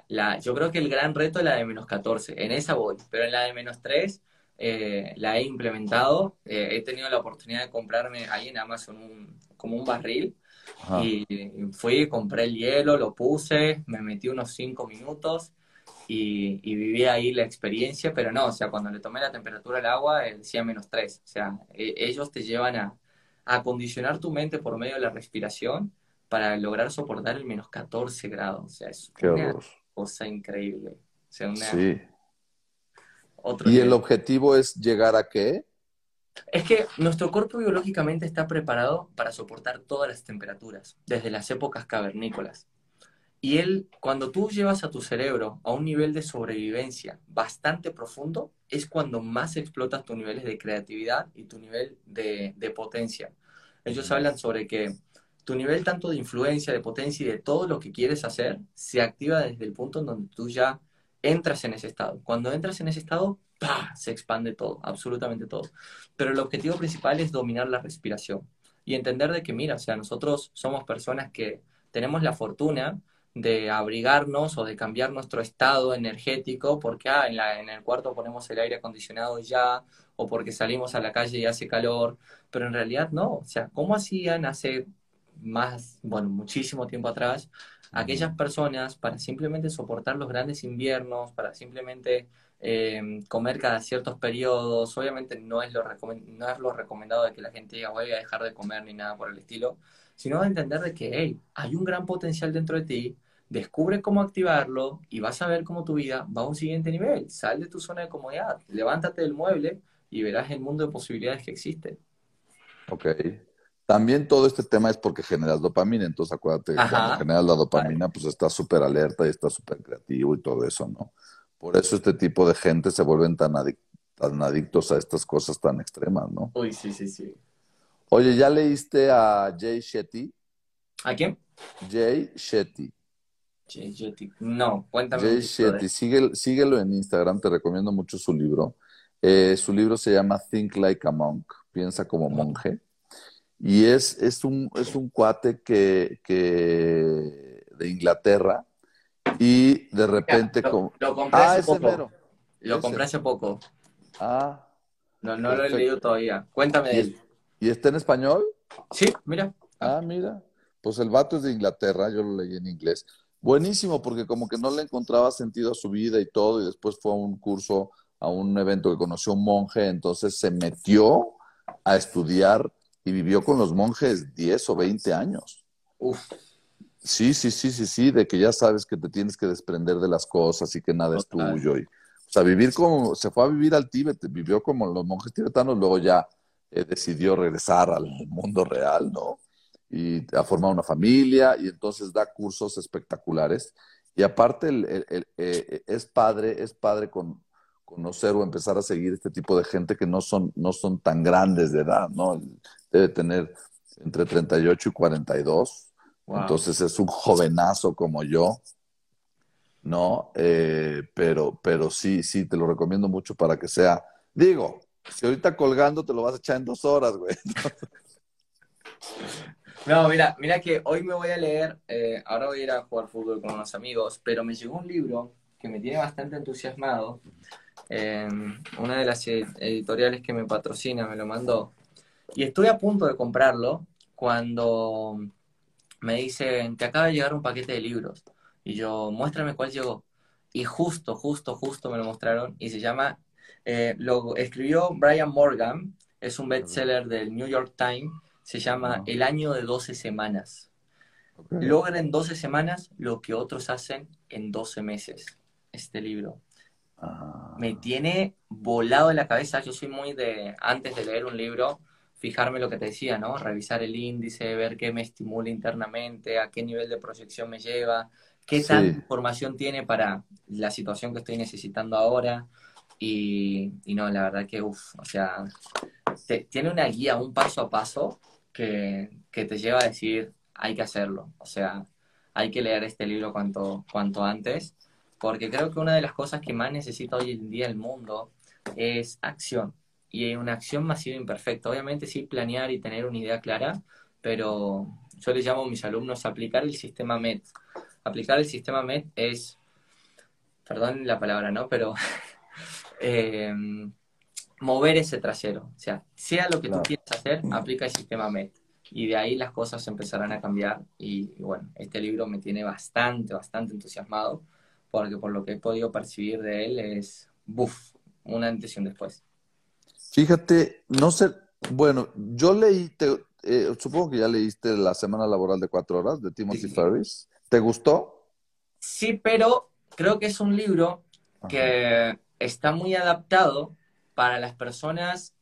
La, yo creo que el gran reto es la de menos 14. En esa voy, pero en la de menos 3 eh, la he implementado. Eh, he tenido la oportunidad de comprarme ahí en Amazon un, como un barril. Y fui, compré el hielo, lo puse, me metí unos 5 minutos y, viví ahí la experiencia, pero no, o sea, cuando le tomé la temperatura al agua, decía menos 3. O sea, e, ellos te llevan a, acondicionar tu mente por medio de la respiración para lograr soportar el menos 14 grados. O sea, es una cosa increíble. sí. ¿Y el objetivo es llegar a qué? Es que nuestro cuerpo biológicamente está preparado para soportar todas las temperaturas, desde las épocas cavernícolas. Y él, cuando tú llevas a tu cerebro a un nivel de sobrevivencia bastante profundo, es cuando más explotas tus niveles de creatividad y tu nivel de, de potencia. Ellos hablan sobre que tu nivel tanto de influencia, de potencia y de todo lo que quieres hacer se activa desde el punto en donde tú ya entras en ese estado. Cuando entras en ese estado, ¡pah! se expande todo, absolutamente todo. Pero el objetivo principal es dominar la respiración y entender de que, mira, o sea, nosotros somos personas que tenemos la fortuna de abrigarnos o de cambiar nuestro estado energético porque ah, en, en el cuarto ponemos el aire acondicionado ya o porque salimos a la calle y hace calor, pero en realidad no, o sea, ¿cómo hacían hace más, bueno, muchísimo tiempo atrás aquellas personas para simplemente soportar los grandes inviernos, para simplemente eh, comer cada ciertos periodos. Obviamente no es, lo no es lo recomendado de que la gente diga voy a dejar de comer ni nada por el estilo, sino de entender de que hey, hay un gran potencial dentro de ti, descubre cómo activarlo y vas a ver cómo tu vida va a un siguiente nivel. Sal de tu zona de comodidad, levántate del mueble y verás el mundo de posibilidades que existe. Ok. También todo este tema es porque generas dopamina, entonces acuérdate, cuando generas la dopamina, pues estás súper alerta y estás súper creativo y todo eso, ¿no? Por eso este tipo de gente se vuelven tan, tan adictos a estas cosas tan extremas, ¿no? Uy, sí, sí, sí. Oye, ¿ya leíste a Jay Shetty? ¿A quién? Jay Shetty. Jay Shetty. No, cuéntame. Jay Shetty, síguelo en Instagram, te recomiendo mucho su libro. Eh, su libro se llama Think Like a Monk, piensa como monje. Y es, es, un, es un cuate que, que de Inglaterra y de repente... lo, compré ah, hace poco. Lo compré hace poco. Ah. No, no lo he leído todavía. Cuéntame de él. ¿Y está en español? Sí, mira. Ah, mira. Pues el vato es de Inglaterra, yo lo leí en inglés. Buenísimo, porque como que no le encontraba sentido a su vida y todo, y después fue a un curso, a un evento que conoció un monje, entonces se metió a estudiar y vivió con los monjes 10 o 20 años. Uf. Sí, sí, sí, sí, sí, de que ya sabes que te tienes que desprender de las cosas y que nada es tuyo. Y, o sea, vivir como, se fue a vivir al Tíbet, vivió como los monjes tibetanos, luego ya eh, decidió regresar al mundo real, ¿no? Y ha formado una familia y entonces da cursos espectaculares. Y aparte eh, es padre, es padre con, conocer o empezar a seguir este tipo de gente que no son, no son tan grandes de edad, ¿no? Debe tener entre 38 y 42. Entonces es un jovenazo como yo, ¿no? Eh, pero, pero sí, sí, te lo recomiendo mucho para que sea. Digo, si ahorita colgando te lo vas a echar en dos horas, güey. No, mira, mira que hoy me voy a leer, eh, ahora voy a ir a jugar fútbol con unos amigos, pero me llegó un libro que me tiene bastante entusiasmado, una de las editoriales que me patrocina me lo mandó. Y estoy a punto de comprarlo cuando me dicen, te acaba de llegar un paquete de libros. Y yo, muéstrame cuál llegó. Y justo, justo, justo me lo mostraron. Y se llama, eh, lo escribió Brian Morgan, es un bestseller del New York Times. Se llama El año de 12 semanas. Logra en 12 semanas lo que otros hacen en 12 meses. Este libro. Me tiene volado en la cabeza. Yo soy muy de, antes de leer un libro, fijarme lo que te decía, ¿no? Revisar el índice, ver qué me estimula internamente, a qué nivel de proyección me lleva, qué tanta información tiene para la situación que estoy necesitando ahora. Y, no, la verdad que, uff, o sea, tiene una guía, un paso a paso que, que, te lleva a decir, hay que hacerlo. O sea, hay que leer este libro cuanto, cuanto antes porque creo que una de las cosas que más necesita hoy en día el mundo es acción. Y una acción masiva imperfecta. Obviamente sí planear y tener una idea clara, pero yo les llamo a mis alumnos aplicar el sistema MET. Aplicar el sistema MET es, perdón la palabra, ¿no? Pero eh, mover ese trasero. O sea, sea lo que tú quieras hacer, aplica el sistema MET. Y de ahí las cosas empezarán a cambiar. y bueno, este libro me tiene bastante, bastante entusiasmado porque por lo que he podido percibir de él es, buf, una antes y un después. Fíjate, no sé, bueno, yo leí, eh, supongo que ya leíste La Semana Laboral de Cuatro Horas de Timothy Ferris. ¿Te gustó? Sí, pero creo que es un libro que está muy adaptado para las personas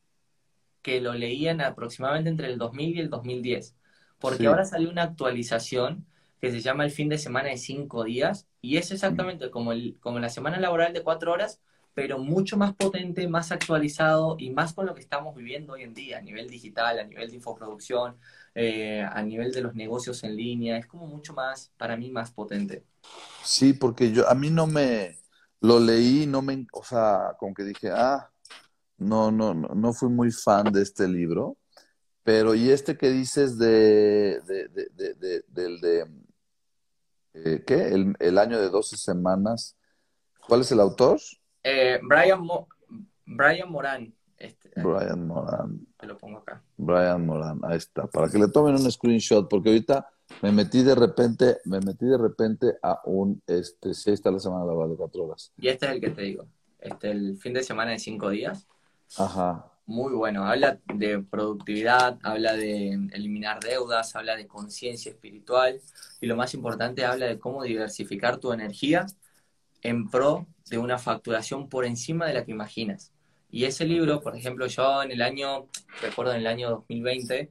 que lo leían aproximadamente entre el 2000 y el 2010. Porque ahora salió una actualización que se llama el fin de semana de cinco días y es exactamente como, el, como la semana laboral de cuatro horas, pero mucho más potente, más actualizado y más con lo que estamos viviendo hoy en día, a nivel digital, a nivel de infoproducción, eh, a nivel de los negocios en línea. Es como mucho más, para mí, más potente. Sí, porque yo, a mí no me, lo leí, no me, o sea, como que dije, ah, no, no, no, no fui muy fan de este libro. Pero, ¿y este que dices de, de, de, de del de, eh, ¿qué? El, el, año de 12 semanas. ¿Cuál es el autor? Eh, Brian, Brian Moran. Este, Brian Moran. Te lo pongo acá. Brian Moran, ahí está. Para que le tomen un screenshot, porque ahorita me metí de repente, me metí de repente a un, este, sí, está la semana laboral de cuatro horas. Y este es el que te digo. Este, el fin de semana de cinco días. Ajá. Muy bueno. Habla de productividad, habla de eliminar deudas, habla de conciencia espiritual y lo más importante, habla de cómo diversificar tu energía en pro de una facturación por encima de la que imaginas. Y ese libro, por ejemplo, yo en el año, recuerdo en el año 2020,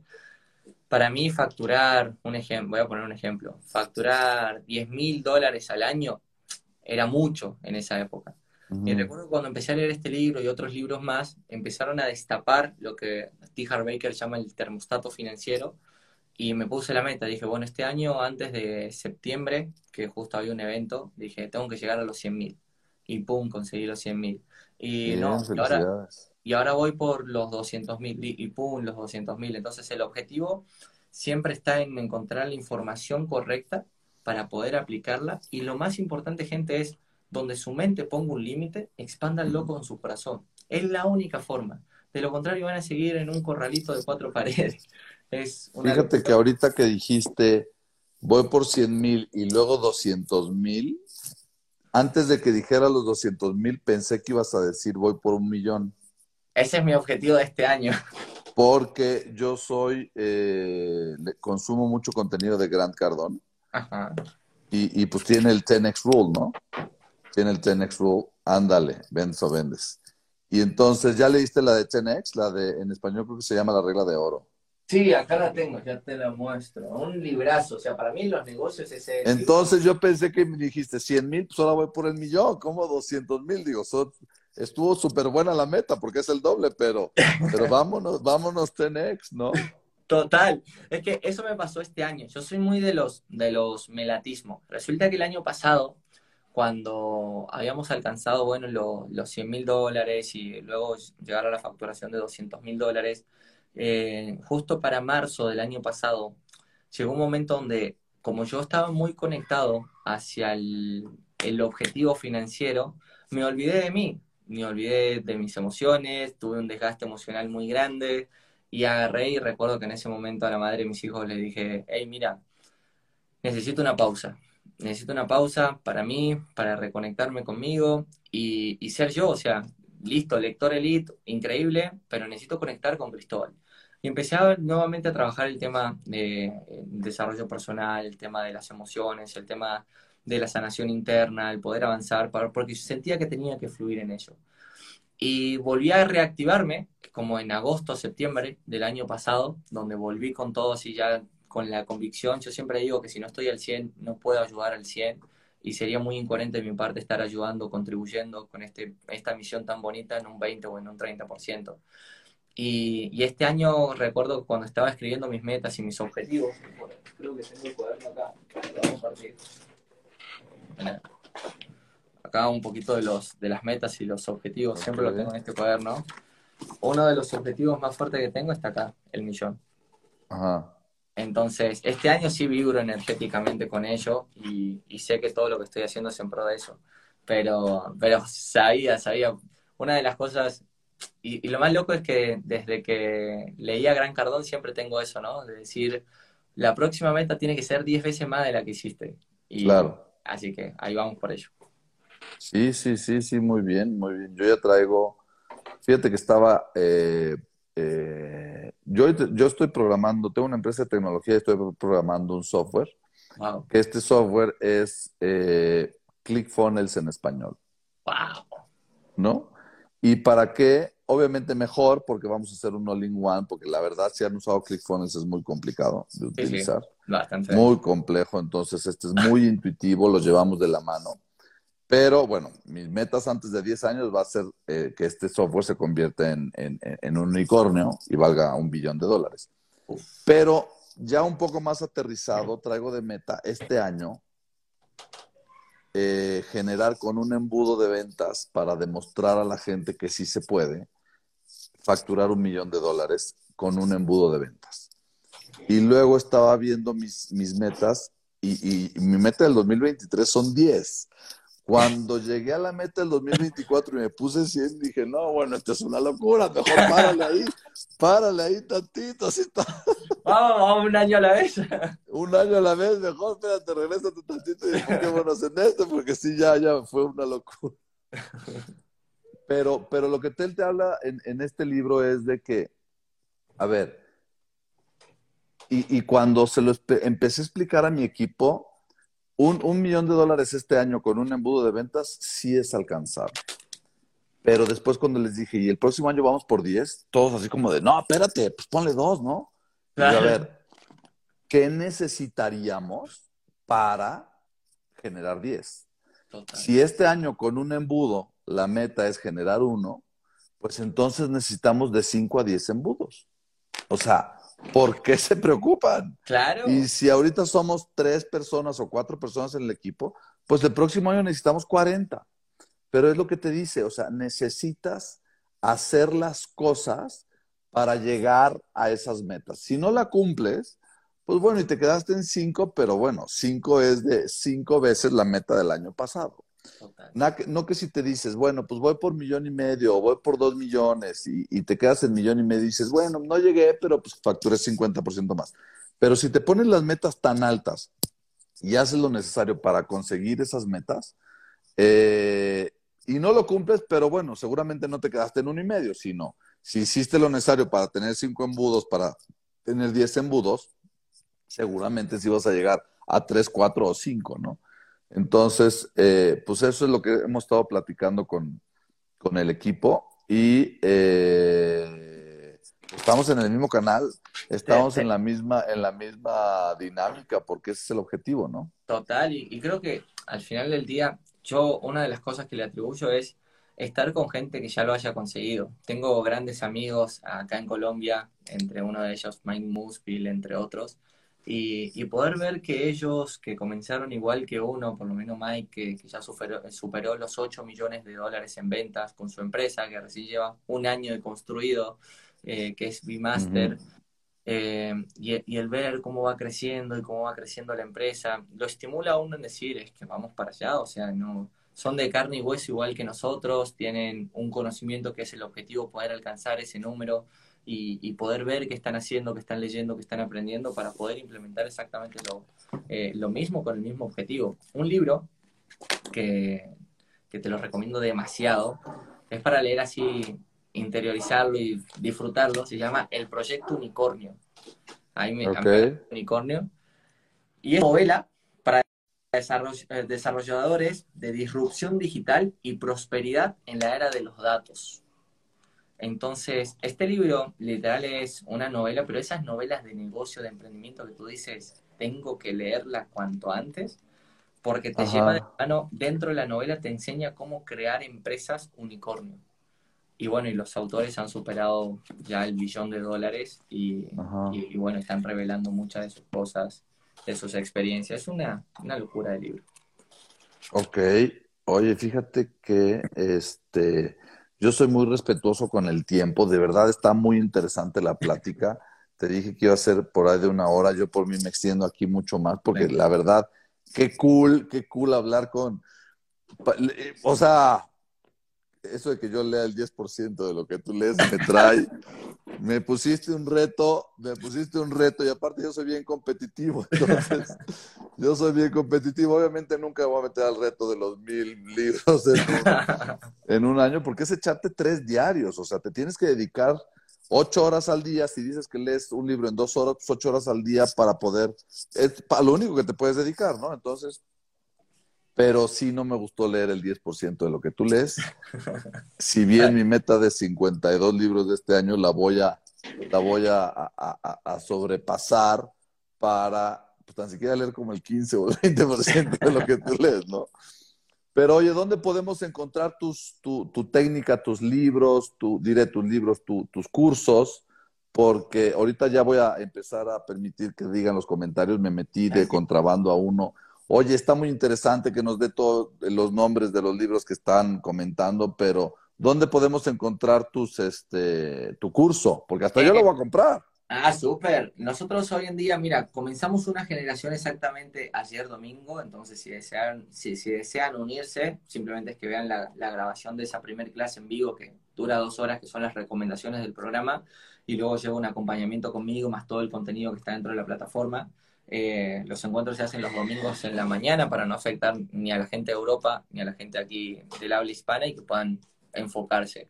para mí facturar, un ejemplo, voy a poner un ejemplo, facturar 10 mil dólares al año era mucho en esa época. Y recuerdo cuando empecé a leer este libro y otros libros más, empezaron a destapar lo que T. Baker llama el termostato financiero, y me puse la meta, dije, bueno, este año, antes de septiembre, que justo había un evento, dije, tengo que llegar a los 100.000. Y pum, conseguí los 100.000. Y no, y ahora, y ahora voy por los 200.000 y, y pum, los 200.000. Entonces el objetivo siempre está en encontrar la información correcta para poder aplicarla. Y lo más importante, gente, es donde su mente ponga un límite, expándanlo con su corazón. Es la única forma. De lo contrario, van a seguir en un corralito de cuatro paredes. Fíjate que ahorita que dijiste voy por 100 mil y luego 200 mil, antes de que dijera los 200 mil pensé que ibas a decir voy por un millón. Ese es mi objetivo de este año. Porque yo soy, eh, consumo mucho contenido de Grant Cardone. Ajá. Y, y, pues tiene el 10X Rule, ¿no? Tiene el 10X Rule, ándale, vendes o vendes. Y entonces, ¿ya leíste la de 10X? La de, en español creo que se llama la regla de oro. Sí, acá la tengo, ya te la muestro. Un librazo, o sea, para mí los negocios es ese. Entonces yo pensé que me dijiste 100 mil, pues ahora voy por el millón, como 200 mil, digo, estuvo súper buena la meta porque es el doble, pero, pero vámonos, vámonos 10 ¿no? Total, es que eso me pasó este año. Yo soy muy de los, de los melatismos. Resulta que el año pasado, cuando habíamos alcanzado, bueno, los 100 mil dólares y luego llegar a la facturación de 200 mil dólares, eh, justo para marzo del año pasado, llegó un momento donde, como yo estaba muy conectado hacia el, objetivo financiero, me olvidé de mí, me olvidé de mis emociones, tuve un desgaste emocional muy grande y agarré y recuerdo que en ese momento a la madre de mis hijos le dije, hey, mira, necesito una pausa, necesito una pausa para mí, para reconectarme conmigo y, y ser yo, o sea, listo, lector elite, increíble, pero necesito conectar con Cristóbal. Y empecé nuevamente a trabajar el tema de eh, desarrollo personal, el tema de las emociones, el tema de la sanación interna, el poder avanzar, porque sentía que tenía que fluir en ello. Y volví a reactivarme, como en agosto, septiembre del año pasado, donde volví con todo así ya con la convicción. Yo siempre digo que si no estoy al 100, no puedo ayudar al 100 y sería muy incoherente de mi parte estar ayudando, contribuyendo con este, esta misión tan bonita en un 20 o en un 30%. Y, y este año recuerdo cuando estaba escribiendo mis metas y mis objetivos, creo que tengo el cuaderno acá, Acá un poquito de, los, de las metas y los objetivos, siempre lo tengo en este cuaderno. Uno de los objetivos más fuertes que tengo está acá, el millón. Ajá. Entonces, este año sí vibro energéticamente con ello y, sé que todo lo que estoy haciendo es en pro de eso. Pero, pero sabía, sabía. Una de las cosas, y, lo más loco es que desde que leía Gran Cardón siempre tengo eso, ¿no? De decir, la próxima meta tiene que ser 10 veces más de la que hiciste. Y, claro. Así que ahí vamos por ello. Sí, sí, sí, sí, muy bien, muy bien. Yo ya traigo, fíjate que estaba eh, eh, Yo, yo estoy programando, tengo una empresa de tecnología y estoy programando un software. Wow. Este software es eh, ClickFunnels en español. Wow. ¿No? ¿Y para qué? Obviamente mejor porque vamos a hacer un all-in-one, porque la verdad si han usado ClickFunnels es muy complicado de utilizar. Sí, sí. Bastante. Muy complejo, entonces este es muy intuitivo, lo llevamos de la mano. Pero bueno, mis metas antes de 10 años va a ser eh, que este software se convierta en, en, en, un unicornio y valga un billón de dólares. Pero ya un poco más aterrizado, traigo de meta este año eh, generar con un embudo de ventas para demostrar a la gente que sí se puede facturar un millón de dólares con un embudo de ventas. Y luego estaba viendo mis, mis metas y, y, mi meta del 2023 son 10. Cuando llegué a la meta del 2024 y me puse 100, dije, no, bueno, esto es una locura, mejor párale ahí, párale ahí tantito, así está. Vamos, vamos un año a la vez. un año a la vez, mejor, espérate, regrésate tantito y enfoquémonos en esto, porque sí, ya, ya fue una locura. Pero, pero lo que él te habla en, en este libro es de que, a ver, y, y cuando se lo empecé a explicar a mi equipo, un, un, millón de dólares este año con un embudo de ventas sí es alcanzable. Pero después cuando les dije, y el próximo año vamos por 10, todos así como de, no, espérate, pues ponle dos, ¿no? Y a ver, ¿qué necesitaríamos para generar 10? Total. Si este año con un embudo la meta es generar uno, pues entonces necesitamos de 5 a 10 embudos. O sea, ¿por qué se preocupan? Claro. Y si ahorita somos tres personas o cuatro personas en el equipo, pues el próximo año necesitamos 40. Pero es lo que te dice, o sea, necesitas hacer las cosas para llegar a esas metas. Si no la cumples, pues bueno, y te quedaste en cinco, pero bueno, cinco es de cinco veces la meta del año pasado. No que, si te dices, bueno, pues voy por millón y medio o voy por dos millones y, y, te quedas en millón y medio y dices, bueno, no llegué, pero pues facturé 50% más. Pero si te pones las metas tan altas y haces lo necesario para conseguir esas metas eh, y no lo cumples, pero bueno, seguramente no te quedaste en uno y medio, sino si hiciste lo necesario para tener cinco embudos, para tener diez embudos, seguramente sí vas a llegar a tres, cuatro o cinco, ¿no? Entonces, eh, pues eso es lo que hemos estado platicando con, con el equipo y eh, estamos en el mismo canal, estamos en la misma en la misma dinámica porque ese es el objetivo, ¿no? Total, y, y creo que al final del día, yo una de las cosas que le atribuyo es estar con gente que ya lo haya conseguido. Tengo grandes amigos acá en Colombia, entre uno de ellos Mike Musville, entre otros, y, y, poder ver que ellos que comenzaron igual que uno, por lo menos Mike, que, que ya superó, superó, los 8 millones de dólares en ventas con su empresa, que recién lleva un año de construido, eh, que es Vmaster, uh -huh. eh, y, y, el ver cómo va creciendo y cómo va creciendo la empresa, lo estimula a uno en decir, es que vamos para allá, o sea, no son de carne y hueso igual que nosotros, tienen un conocimiento que es el objetivo, poder alcanzar ese número. Y, y, poder ver qué están haciendo, qué están leyendo, qué están aprendiendo para poder implementar exactamente lo, eh, lo mismo con el mismo objetivo. Un libro que, que, te lo recomiendo demasiado, es para leer así, interiorizarlo y disfrutarlo, se llama El Proyecto Unicornio. Ahí me okay. Unicornio. Y es novela para desarrolladores de disrupción digital y prosperidad en la era de los datos. Entonces, este libro literal es una novela, pero esas novelas de negocio, de emprendimiento que tú dices, tengo que leerla cuanto antes, porque te Ajá. lleva de mano, dentro de la novela te enseña cómo crear empresas unicornio. Y bueno, y los autores han superado ya el billón de dólares y, y, y, bueno, están revelando muchas de sus cosas, de sus experiencias. Es una, una locura de libro. Ok. Oye, fíjate que este yo soy muy respetuoso con el tiempo, de verdad está muy interesante la plática. Te dije que iba a ser por ahí de una hora, yo por mí me extiendo aquí mucho más, porque la verdad, qué cool, qué cool hablar con... O sea, eso de que yo lea el 10% de lo que tú lees me trae. me pusiste un reto, me pusiste un reto y aparte yo soy bien competitivo. Entonces, yo soy bien competitivo. Obviamente nunca voy a meter al reto de los mil libros en un, en un año porque es echarte tres diarios. O sea, te tienes que dedicar ocho horas al día, si dices que lees un libro en dos horas, pues ocho horas al día para poder, es para lo único que te puedes dedicar, ¿no? Entonces, pero sí no me gustó leer el 10% de lo que tú lees. Si bien mi meta de 52 libros de este año la voy a, la voy a, a sobrepasar para, pues tan siquiera leer como el 15 o el 20% de lo que tú lees, ¿no? Pero oye, ¿dónde podemos encontrar tus, tu, tu técnica, tus libros, tu, diré tus libros, tus cursos? Porque ahorita ya voy a empezar a permitir que digan los comentarios, me metí de contrabando a uno. Oye, está muy interesante que nos dé todos los nombres de los libros que están comentando, pero ¿dónde podemos encontrar tus, este, tu curso? Porque hasta yo lo voy a comprar. Ah, súper. Nosotros hoy en día, mira, comenzamos una generación exactamente ayer domingo, entonces si desean, si, si desean unirse, simplemente es que vean la, grabación de esa primer clase en vivo que dura dos horas, que son las recomendaciones del programa, y luego lleva un acompañamiento conmigo, más todo el contenido que está dentro de la plataforma. Eh, los encuentros se hacen los domingos en la mañana para no afectar ni a la gente de Europa ni a la gente aquí del habla hispana y que puedan enfocarse.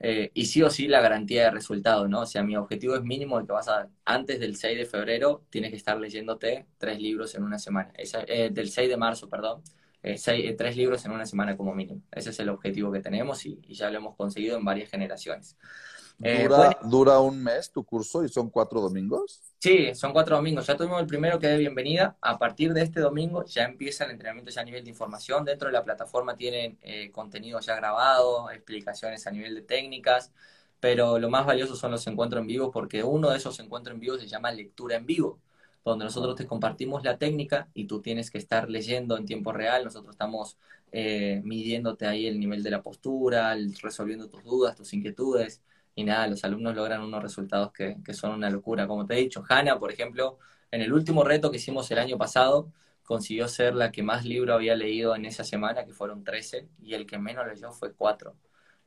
Eh, y sí o sí la garantía de resultado, ¿no? O sea, mi objetivo es mínimo de que vas a, antes del 6 de febrero, tienes que estar leyéndote tres libros en una semana. Eh, del 6 de marzo, perdón. Eh, tres libros en una semana como mínimo. Ese es el objetivo que tenemos y ya lo hemos conseguido en varias generaciones. Eh, ¿Dura, ¿Dura un mes tu curso y son cuatro domingos? Sí, son cuatro domingos. Ya tuvimos el primero que de bienvenida. A partir de este domingo ya empieza el entrenamiento ya a nivel de información. Dentro de la plataforma tienen eh, contenido ya grabado, explicaciones a nivel de técnicas, pero lo más valioso son los encuentros en vivo porque uno de esos encuentros en vivo se llama lectura en vivo, donde nosotros te compartimos la técnica y tú tienes que estar leyendo en tiempo real. Nosotros estamos eh, midiéndote ahí el nivel de la postura, resolviendo tus dudas, tus inquietudes y nada, los alumnos logran unos resultados que, son una locura. Como te he dicho, Hanna, por ejemplo, en el último reto que hicimos el año pasado, consiguió ser la que más libro había leído en esa semana, que fueron 13, y el que menos leyó fue 4.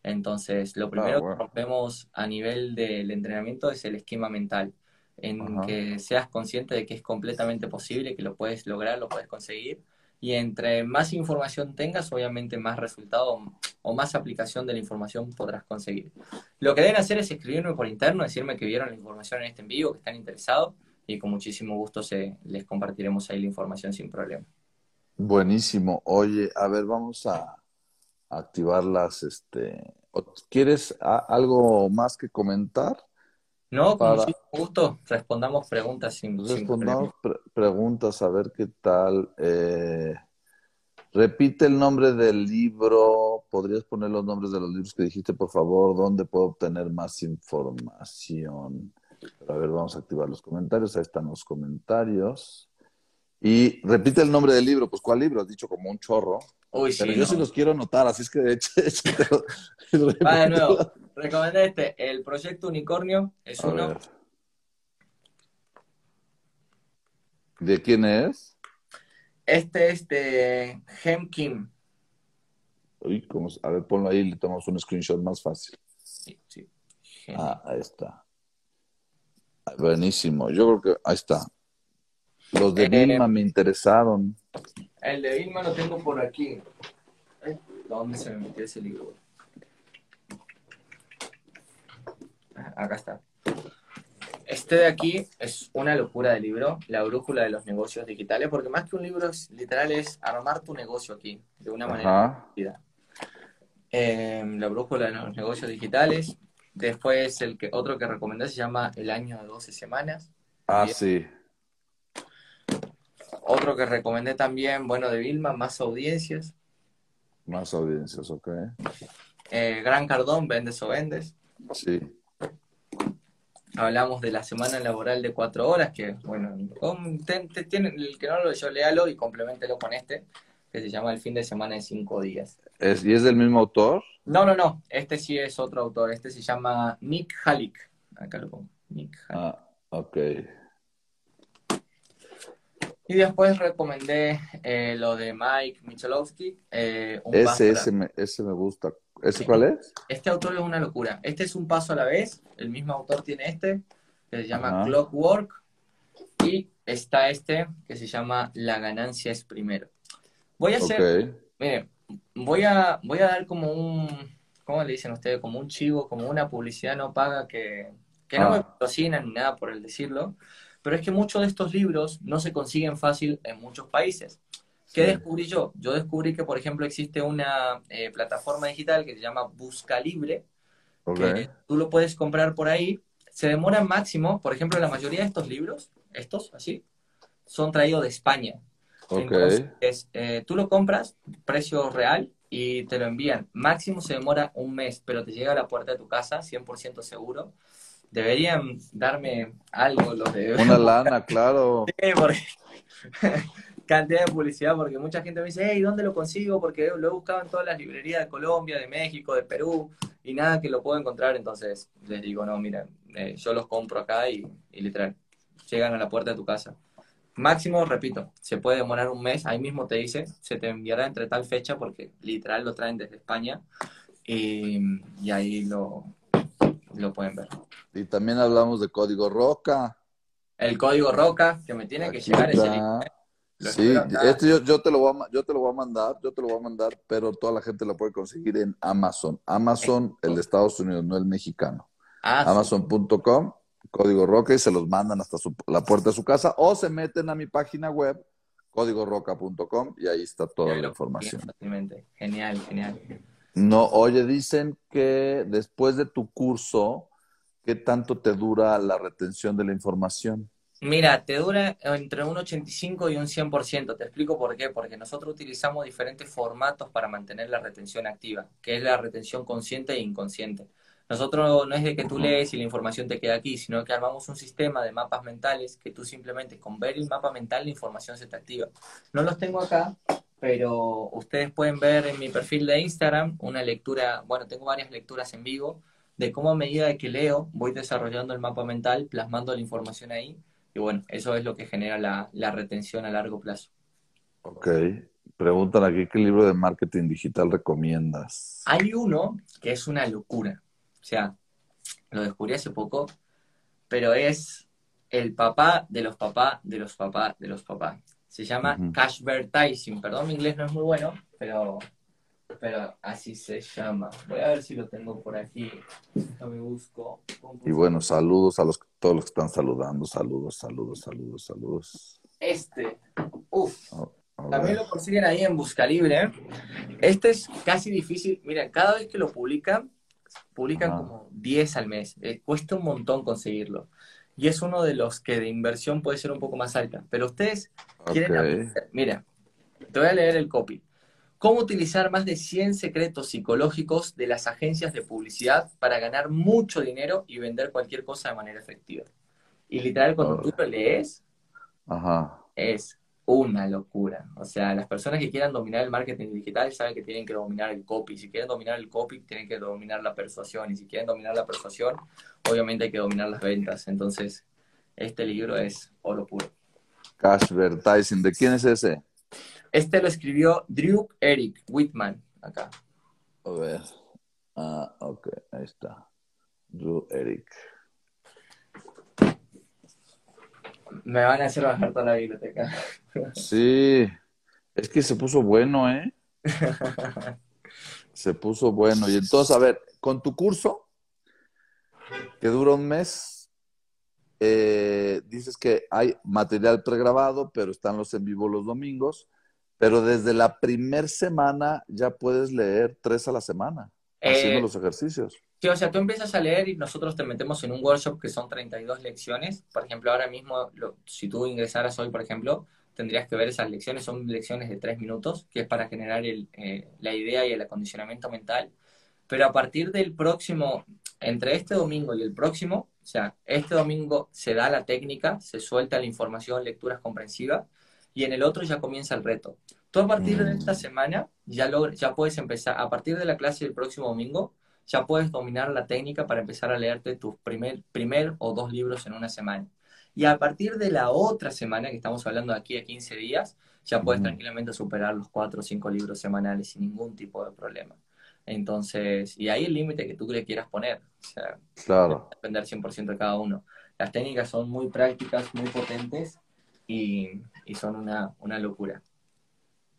Entonces, lo primero ah, que rompemos a nivel del entrenamiento es el esquema mental, en que seas consciente de que es completamente posible, que lo puedes lograr, lo puedes conseguir, y entre más información tengas, obviamente más resultado o más aplicación de la información podrás conseguir. Lo que deben hacer es escribirme por interno, decirme que vieron la información en este envío, que están interesados y con muchísimo gusto se, les compartiremos ahí la información sin problema. Buenísimo. Oye, a ver, vamos a activar las, este, ¿quieres algo más que comentar? No, con gusto. Respondamos preguntas sin, Respondamos preguntas, a ver qué tal. Eh, repite el nombre del libro. ¿Podrías poner los nombres de los libros que dijiste, por favor? ¿Dónde puedo obtener más información? a ver, vamos a activar los comentarios. Ahí están los comentarios. Y repite el nombre del libro. Pues, ¿cuál libro? Has dicho como un chorro. Uy, Pero yo sí los quiero anotar, así es que de hecho, Va de nuevo. Recomendé este. El proyecto Unicornio es uno. ¿De quién es? Este es de Hem Kim. Uy, a ver, ponlo ahí y le tomamos un screenshot más fácil. Sí, sí. Ah, ahí está. Buenísimo. Yo creo que ahí está. Los de Vilma me interesaron. El de Vilma lo tengo por aquí. ¿Dónde se me metió ese libro? Acá está. Este de aquí es una locura de libro, La brújula de los negocios digitales, porque más que un libro es, literal es armar tu negocio aquí, de una manera eh, la brújula de los negocios digitales. Después el que otro que recomendé se llama El año de 12 semanas. Ah, sí. Otro que recomendé también, bueno, de Vilma, Más Audiencias. Más Audiencias, ok. Eh, Gran Cardón, Vendes o Vendes. Sí. Hablamos de la semana laboral de cuatro horas, que, bueno, el que no lo yo léalo y complementelo con este, que se llama El fin de semana de cinco días. ¿Es, ¿Y es del mismo autor? No, no, no. Este sí es otro autor. Este se llama Nick Halik. Acá lo pongo. Nick Halik. Ah, ok. Y después recomendé eh, lo de Mike Michalowski. Eh, ese, ese, me, ese me gusta. ¿Ese cuál es? Este autor es una locura. Este es un paso a la vez. El mismo autor tiene este, que se llama Clockwork. Y está este, que se llama La ganancia es primero. Voy a hacer. Mire, voy a, voy a dar como un. ¿Cómo le dicen ustedes? Como un chivo, como una publicidad no paga que, que no me Ah. patrocinan ni nada por el decirlo, pero es que muchos de estos libros no se consiguen fácil en muchos países. ¿Qué Sí. descubrí yo? Yo descubrí que, por ejemplo, existe una eh, plataforma digital que se llama Busca Libre, que tú lo puedes comprar por ahí. Se demora máximo, por ejemplo, la mayoría de estos libros, estos, así, son traídos de España. Ok. Entonces, eh, tú lo compras, precio real, y te lo envían. Máximo se demora un mes, pero te llega a la puerta de tu casa, 100% seguro. Deberían darme algo los de... Una lana, claro. Sí, porque cantidad de publicidad, porque mucha gente me dice, hey, ¿dónde lo consigo? Porque lo he buscado en todas las librerías de Colombia, de México, de Perú, y nada que lo puedo encontrar. Entonces les digo, no, mira, eh, yo los compro acá y, y literal, llegan a la puerta de tu casa. Máximo, repito, se puede demorar un mes, ahí mismo te dice, se te enviará entre tal fecha, porque literal lo traen desde España, y, y ahí lo, lo pueden ver. Y también hablamos de código Roca. El código ROCA, que me tiene que llegar ese está. link. Lo Sí, este yo, yo te lo voy a, yo te lo voy a mandar, yo te lo voy a mandar, pero toda la gente lo puede conseguir en Amazon. Amazon, el de Estados Unidos, no el mexicano. Ah, sí. Amazon.com, código Roca y se los mandan hasta su- la puerta de su casa o se meten a mi página web, códigoroca.com y ahí está toda la información. Genial, genial. No, oye, dicen que después de tu curso, ¿qué tanto te dura la retención de la información? Mira, te dura entre un 85 y un 100%. Te explico por qué. Porque nosotros utilizamos diferentes formatos para mantener la retención activa, que es la retención consciente e inconsciente. Nosotros no es de que tú lees y la información te queda aquí, sino que armamos un sistema de mapas mentales que tú simplemente con ver el mapa mental la información se te activa. No los tengo acá, pero ustedes pueden ver en mi perfil de Instagram una lectura, bueno, tengo varias lecturas en vivo de cómo a medida que leo voy desarrollando el mapa mental, plasmando la información ahí. Y bueno, eso es lo que genera la, la retención a largo plazo. Ok. Preguntan aquí qué libro de marketing digital recomiendas. Hay uno que es una locura. O sea, lo descubrí hace poco, pero es el papá de los papás de los papás de los papás. Se llama Ujú. Cashvertising. Perdón, mi inglés no es muy bueno, pero, pero así se llama. Voy a ver si lo tengo por aquí. Déjame busco. Y bueno, saludos a los todos los que están saludando. Saludos, saludos, saludos, saludos. Este. Uf. A ver. También lo consiguen ahí en Buscalibre. Este es casi difícil. Mira, cada vez que lo publican, publican Ajá. como 10 al mes. Eh, cuesta un montón conseguirlo. Y es uno de los que de inversión puede ser un poco más alta. Pero ustedes quieren Ok. aprender. Mira, te voy a leer el copy. ¿Cómo utilizar más de 100 secretos psicológicos de las agencias de publicidad para ganar mucho dinero y vender cualquier cosa de manera efectiva? Y literal, cuando tú lo lees, Ajá. es una locura. O sea, las personas que quieran dominar el marketing digital saben que tienen que dominar el copy. Si quieren dominar el copy, tienen que dominar la persuasión. Y si quieren dominar la persuasión, obviamente hay que dominar las ventas. Entonces, este libro es oro puro. Cashvertising. ¿De quién es ese? Este lo escribió Drew Eric Whitman, acá. A ver. Ah, ok. Ahí está. Drew Eric. Me van a hacer bajar toda la biblioteca. Sí. Es que se puso bueno, ¿eh? Se puso bueno. Y entonces, a ver, con tu curso, que dura un mes, eh, dices que hay material pregrabado, pero están los en vivo los domingos, pero desde la primer semana ya puedes leer tres a la semana, haciendo Eh, los ejercicios. Sí, o sea, tú empiezas a leer y nosotros te metemos en un workshop que son 32 lecciones. Por ejemplo, ahora mismo, lo- si tú ingresaras hoy, por ejemplo, tendrías que ver esas lecciones. Son lecciones de 3 minutos, que es para generar el, eh, la idea y el acondicionamiento mental. Pero a partir del próximo, entre este domingo y el próximo, o sea, este domingo se da la técnica, se suelta la información, lecturas comprensivas, y en el otro ya comienza el reto. Tú a partir de esta Mm. semana ya, log- ya puedes empezar, a partir de la clase del próximo domingo, ya puedes dominar la técnica para empezar a leerte tus primer, primer o dos libros en una semana. Y a partir de la otra semana, que estamos hablando de aquí a 15 días, ya puedes tranquilamente superar los cuatro o cinco libros semanales sin ningún tipo de problema. Entonces, y ahí el límite que tú le quieras poner. O sea, Claro. depender 100% de cada uno. Las técnicas son muy prácticas, muy potentes y, y son una, una locura.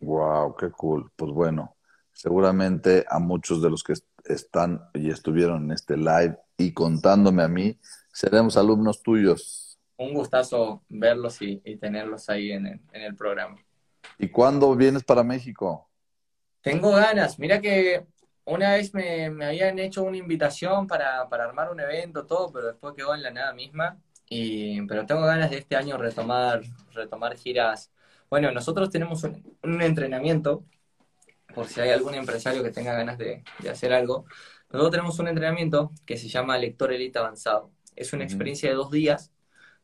Wow, qué cool. Pues bueno, seguramente a muchos de los que están y estuvieron en este live y contándome a mí, seremos alumnos tuyos. Un gustazo verlos y, tenerlos ahí en el, programa. ¿Y cuándo vienes para México? Tengo ganas. Mira que una vez me, habían hecho una invitación para, armar un evento, todo, pero después quedó en la nada misma. Y, pero tengo ganas de este año retomar, retomar giras. Bueno, nosotros tenemos un, entrenamiento, por si hay algún empresario que tenga ganas de, de hacer algo. Nosotros tenemos un entrenamiento que se llama Lector Elite Avanzado. Es una experiencia de dos días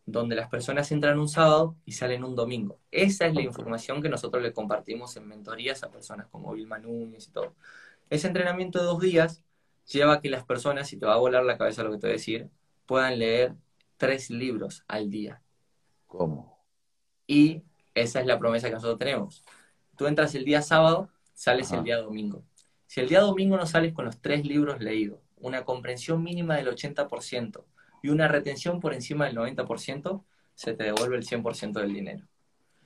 donde las personas entran un sábado y salen un domingo. Esa es la información que nosotros le compartimos en mentorías a personas como Vilma Núñez y todo. Ese entrenamiento de dos días lleva a que las personas, y te va a volar la cabeza lo que te voy a decir, puedan leer tres libros al día. ¿Cómo? Y esa es la promesa que nosotros tenemos. Tú entras el día sábado, sales el día domingo. Si el día domingo no sales con los tres libros leídos, una comprensión mínima del 80% y una retención por encima del 90%, se te devuelve el 100% del dinero.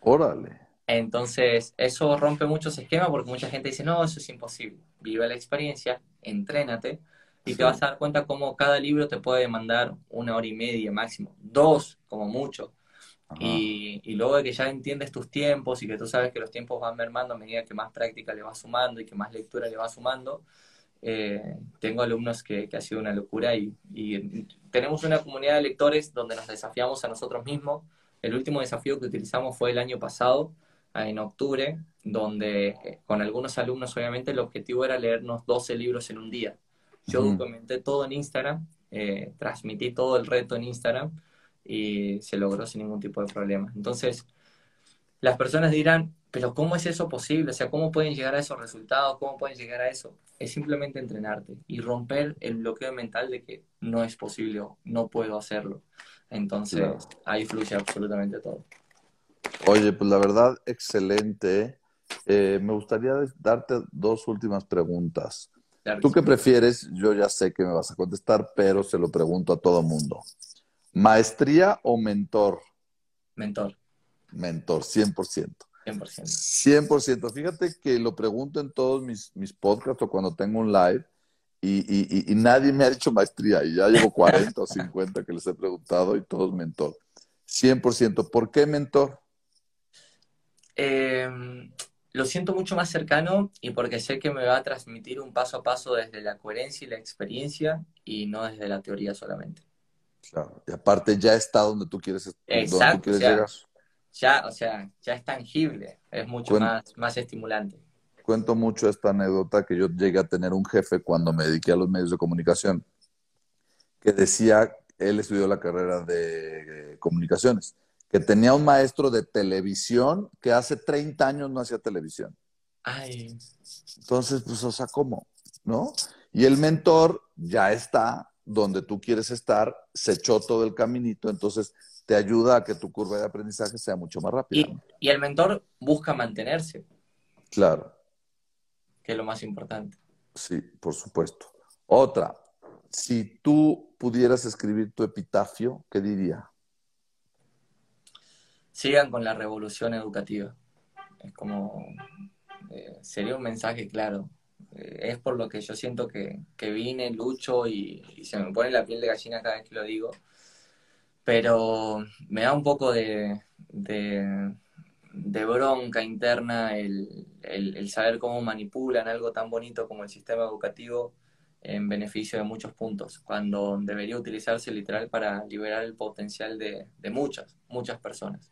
Órale. Entonces, eso rompe muchos esquemas porque mucha gente dice, no, eso es imposible. Vive la experiencia, entrénate y te vas a dar cuenta cómo cada libro te puede demandar una hora y media máximo, dos como mucho. Y, y, luego de que ya entiendes tus tiempos y que tú sabes que los tiempos van mermando a medida que más práctica le vas sumando y que más lectura le vas sumando, eh, tengo alumnos que, ha sido una locura y, tenemos una comunidad de lectores donde nos desafiamos a nosotros mismos. El último desafío que utilizamos fue el año pasado, en octubre, donde eh, con algunos alumnos obviamente el objetivo era leernos 12 libros en un día. Yo documenté todo en Instagram, eh, transmití todo el reto en Instagram y se logró sin ningún tipo de problema. Entonces, las personas dirán, pero ¿cómo es eso posible? O sea, ¿cómo pueden llegar a esos resultados? ¿Cómo pueden llegar a eso? Es simplemente entrenarte y romper el bloqueo mental de que no es posible o no puedo hacerlo. Entonces, ahí fluye absolutamente todo. Oye, pues la verdad, excelente. Eh, me gustaría darte dos últimas preguntas. ¿Tú qué prefieres? Yo ya sé que me vas a contestar, pero se lo pregunto a todo mundo. ¿Maestría o mentor? Mentor. Mentor, 100%. 100%. 100%. Fíjate que lo pregunto en todos mis, mis podcasts o cuando tengo un live y, y, nadie me ha dicho maestría y ya llevo 40 o 50 que les he preguntado y todos mentor. 100%. ¿Por qué mentor? Em, lo siento mucho más cercano y porque sé que me va a transmitir un paso a paso desde la coherencia y la experiencia y no desde la teoría solamente. Claro, y aparte ya está donde tú quieres, Exacto, llegar ya, o sea, ya es tangible, es mucho más, más estimulante. Cuento mucho esta anécdota que yo llegué a tener un jefe cuando me dediqué a los medios de comunicación, que decía, él estudió la carrera de comunicaciones, que tenía un maestro de televisión que hace 30 años no hacía televisión. Ay. Entonces, pues, o sea, ¿cómo? ¿No? Y el mentor ya está donde tú quieres estar, se echó todo el caminito, entonces te ayuda a que tu curva de aprendizaje sea mucho más rápida. Y, el mentor busca mantenerse. Claro. Que es lo más importante. Sí, por supuesto. Otra, si tú pudieras escribir tu epitafio, ¿qué diría? Sigan con la revolución educativa. Es como, eh, sería un mensaje claro. Es por lo que yo siento que, vine, lucho y, se me pone la piel de gallina cada vez que lo digo pero me da un poco de, bronca interna el, saber cómo manipulan algo tan bonito como el sistema educativo en beneficio de muchos puntos, cuando debería utilizarse literal para liberar el potencial de, muchas, muchas personas.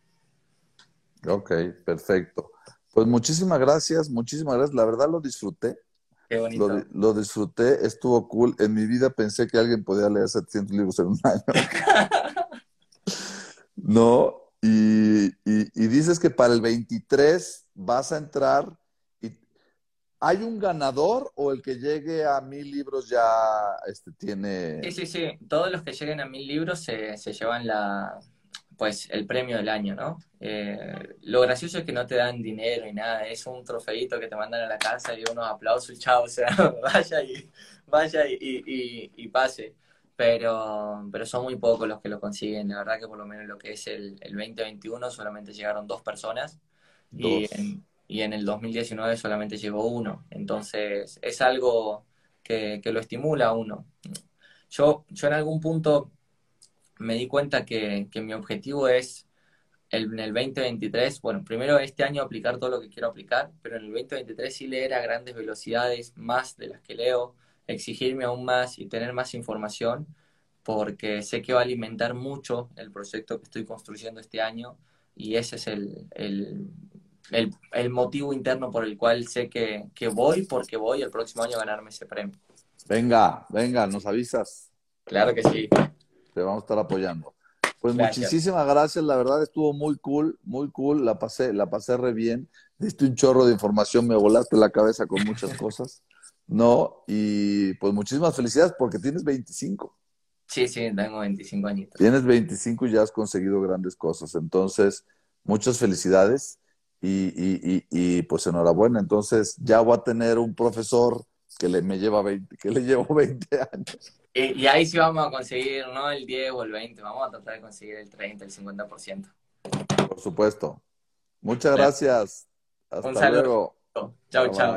Ok, perfecto. Pues muchísimas gracias, muchísimas gracias. La verdad lo disfruté. Qué bonito. Lo, lo, disfruté, estuvo cool. En mi vida pensé que alguien podía leer 700 libros en un año. ¿no? Y, dices que para el 23 vas a entrar y ¿hay un ganador o el que llegue a mil libros ya este, tiene...? Sí, sí, sí. Todos los que lleguen a mil libros se, llevan la, pues el premio del año, ¿no? Eh, lo gracioso es que no te dan dinero y nada, es un trofeito que te mandan a la casa y unos aplausos y chao, o sea, vaya y, vaya y pase pero, pero son muy pocos los que lo consiguen. La verdad que por lo menos lo que es el, el 2021 solamente llegaron dos personas Y, en, y en el 2019 solamente llegó uno. Entonces es algo que, que lo estimula a uno. Yo, yo en algún punto me di cuenta que, que mi objetivo es el, en el 2023, bueno, primero este año aplicar todo lo que quiero aplicar, pero en el 2023 sí leer a grandes velocidades, más de las que leo, exigirme aún más y tener más información, porque sé que va a alimentar mucho el proyecto que estoy construyendo este año y ese es el, el, el, motivo interno por el cual sé que, que voy, porque voy el próximo año a ganarme ese premio. Venga, venga, nos avisas. Claro que sí. Te vamos a estar apoyando. Pues muchísimas gracias, la verdad estuvo muy cool, muy cool, la pasé, la pasé re bien. Diste un chorro de información, me volaste la cabeza con muchas cosas. No, y pues muchísimas felicidades porque tienes 25. Sí, sí, tengo 25 añitos. Tienes 25 y ya has conseguido grandes cosas. Entonces, muchas felicidades y, y, y, pues enhorabuena. Entonces, ya voy a tener un profesor que le, me lleva 20, que le llevo 20 años. Y, ahí sí vamos a conseguir, no el 10 o el 20, vamos a tratar de conseguir el 30, el 50%. Por supuesto. Muchas gracias. Hasta luego. Chao, chao.